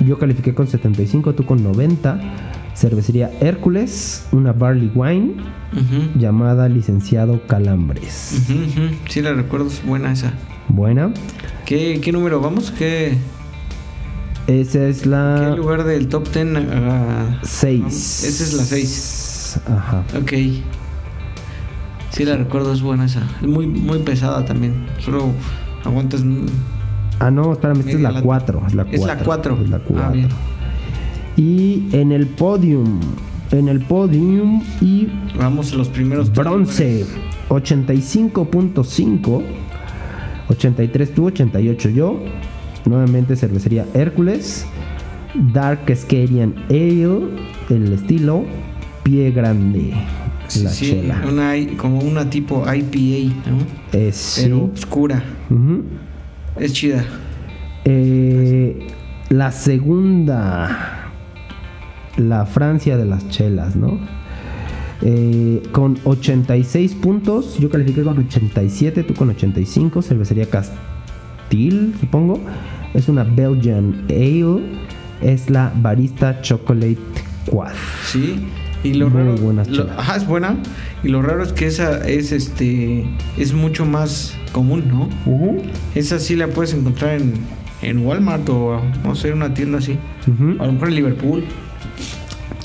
C: Yo califiqué con 75, tú con 90. Cervecería Hércules, una Barley Wine llamada Licenciado Calambres.
D: Ujú. Sí la recuerdo. Es buena esa.
C: Buena.
D: ¿Qué, qué número vamos? ¿Qué,
C: Esa es
D: qué
C: la
D: lugar del top 10? ah,
C: 6.
D: Esa es la 6.
C: Ajá.
D: Ok. Sí la recuerdo, es buena esa. Es muy, muy pesada también. Solo aguantas.
C: Ah, no, espérame, esta es la
D: lata.
C: 4. Es la
D: Es
C: 4.
D: la cuatro.
C: Es la
D: Ah,
C: 4.
D: bien.
C: y en el podium. En el podium y
D: Vamos a los primeros.
C: bronce. 85.5. 83 tú, 88 yo. Nuevamente cervecería Hércules. Dark Scarian Ale. El estilo pie grande. La
D: Sí,
C: chela.
D: una, como una tipo IPA, ¿no?
C: Es, sí.
D: Oscura. Es chida.
C: Eh, la segunda, la Francia de las chelas, ¿no? Eh, con 86 puntos, yo califiqué con 87, tú con 85, cervecería Castil, supongo. Es una Belgian Ale, es la Barista Chocolate Quad.
D: Sí. Y lo
C: Muy
D: raro,
C: buenas
D: lo- ajá, es buena. Y lo raro es que esa es este es mucho más común, ¿no? Esa sí la puedes encontrar en, en Walmart o no sé, una tienda así.
C: Ujú,
D: A lo mejor en Liverpool.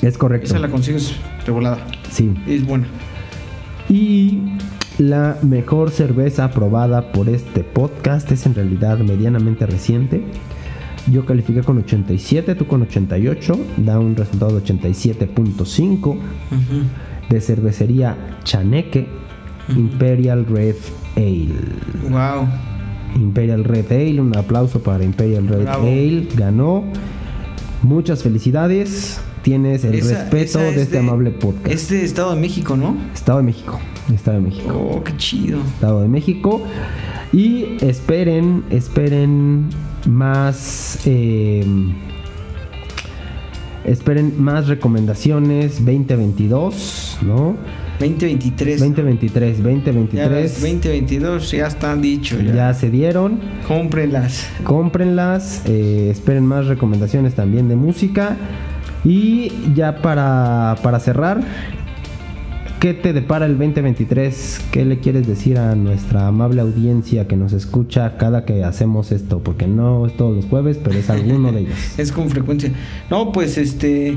C: Es correcto.
D: Esa la consigues de volada.
C: Sí.
D: Es buena.
C: Y la mejor cerveza aprobada por este podcast es en realidad medianamente reciente. Yo califiqué con 87, tú con 88, da un resultado de 87.5 de cervecería Chaneque Imperial Red Ale.
D: Wow.
C: Imperial Red Ale, un aplauso para Imperial Red
D: Bravo.
C: Ale, ganó. Muchas felicidades, tienes el
D: Esa-
C: respeto
D: esa es
C: de este amable podcast.
D: Es de Estado de México, ¿no?
C: Estado de México, Estado de México.
D: Oh, qué chido.
C: Estado de México. Y esperen, esperen más. eh, esperen más recomendaciones 2022, ¿no?
D: 2023.
C: 2023,
D: Ya
C: 2023.
D: las 2022 ya están dicho. Ya.
C: ya se dieron.
D: Cómprenlas.
C: Cómprenlas. eh, esperen más recomendaciones también de música. Y ya para, para cerrar, ¿qué te depara el 2023? ¿Qué le quieres decir a nuestra amable audiencia que nos escucha cada que hacemos esto? Porque no es todos los jueves, pero es alguno de ellos. *laughs*
D: Es con frecuencia. No, pues este.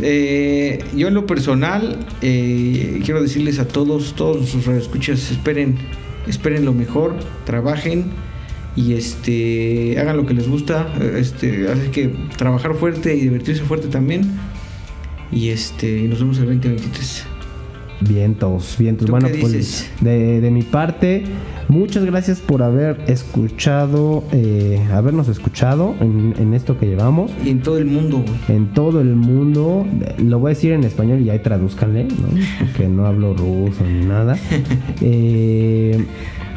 D: eh, yo en lo personal eh, quiero decirles a todos, todos sus escuchas, esperen, esperen lo mejor, trabajen y este hagan lo que les gusta. Este, así que trabajar fuerte y divertirse fuerte también. Y este, y nos vemos el 2023.
C: Vientos, vientos.
D: ¿Tú
C: Bueno, pues de, de mi parte, muchas gracias por haber escuchado, eh, habernos escuchado en, en esto que llevamos.
D: Y en todo el mundo, güey.
C: en todo el mundo. Lo voy a decir en español y ahí tradúzcanle, ¿no? *laughs* Porque no hablo ruso ni nada. *laughs* Eh,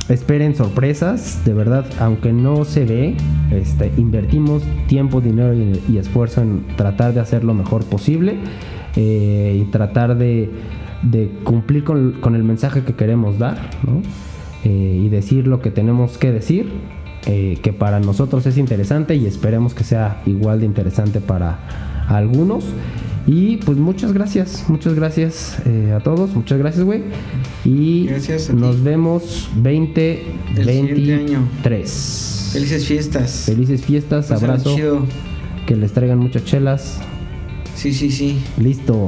C: esperen sorpresas, de verdad, aunque no se ve, este, invertimos tiempo, dinero y, esfuerzo en tratar de hacer lo mejor posible eh, y tratar de, cumplir con, el mensaje que queremos dar. Eh, y decir lo que tenemos que decir, eh, que para nosotros es interesante y esperemos que sea igual de interesante para algunos. Y pues muchas gracias, muchas gracias eh, a todos, muchas gracias, güey. Y
D: Gracias
C: nos vemos
D: El siguiente año.
C: 2023.
D: Felices fiestas.
C: Felices fiestas,
D: Pásenla
C: abrazo,
D: chido.
C: que les traigan muchas chelas.
D: Sí, sí, sí.
C: Listo.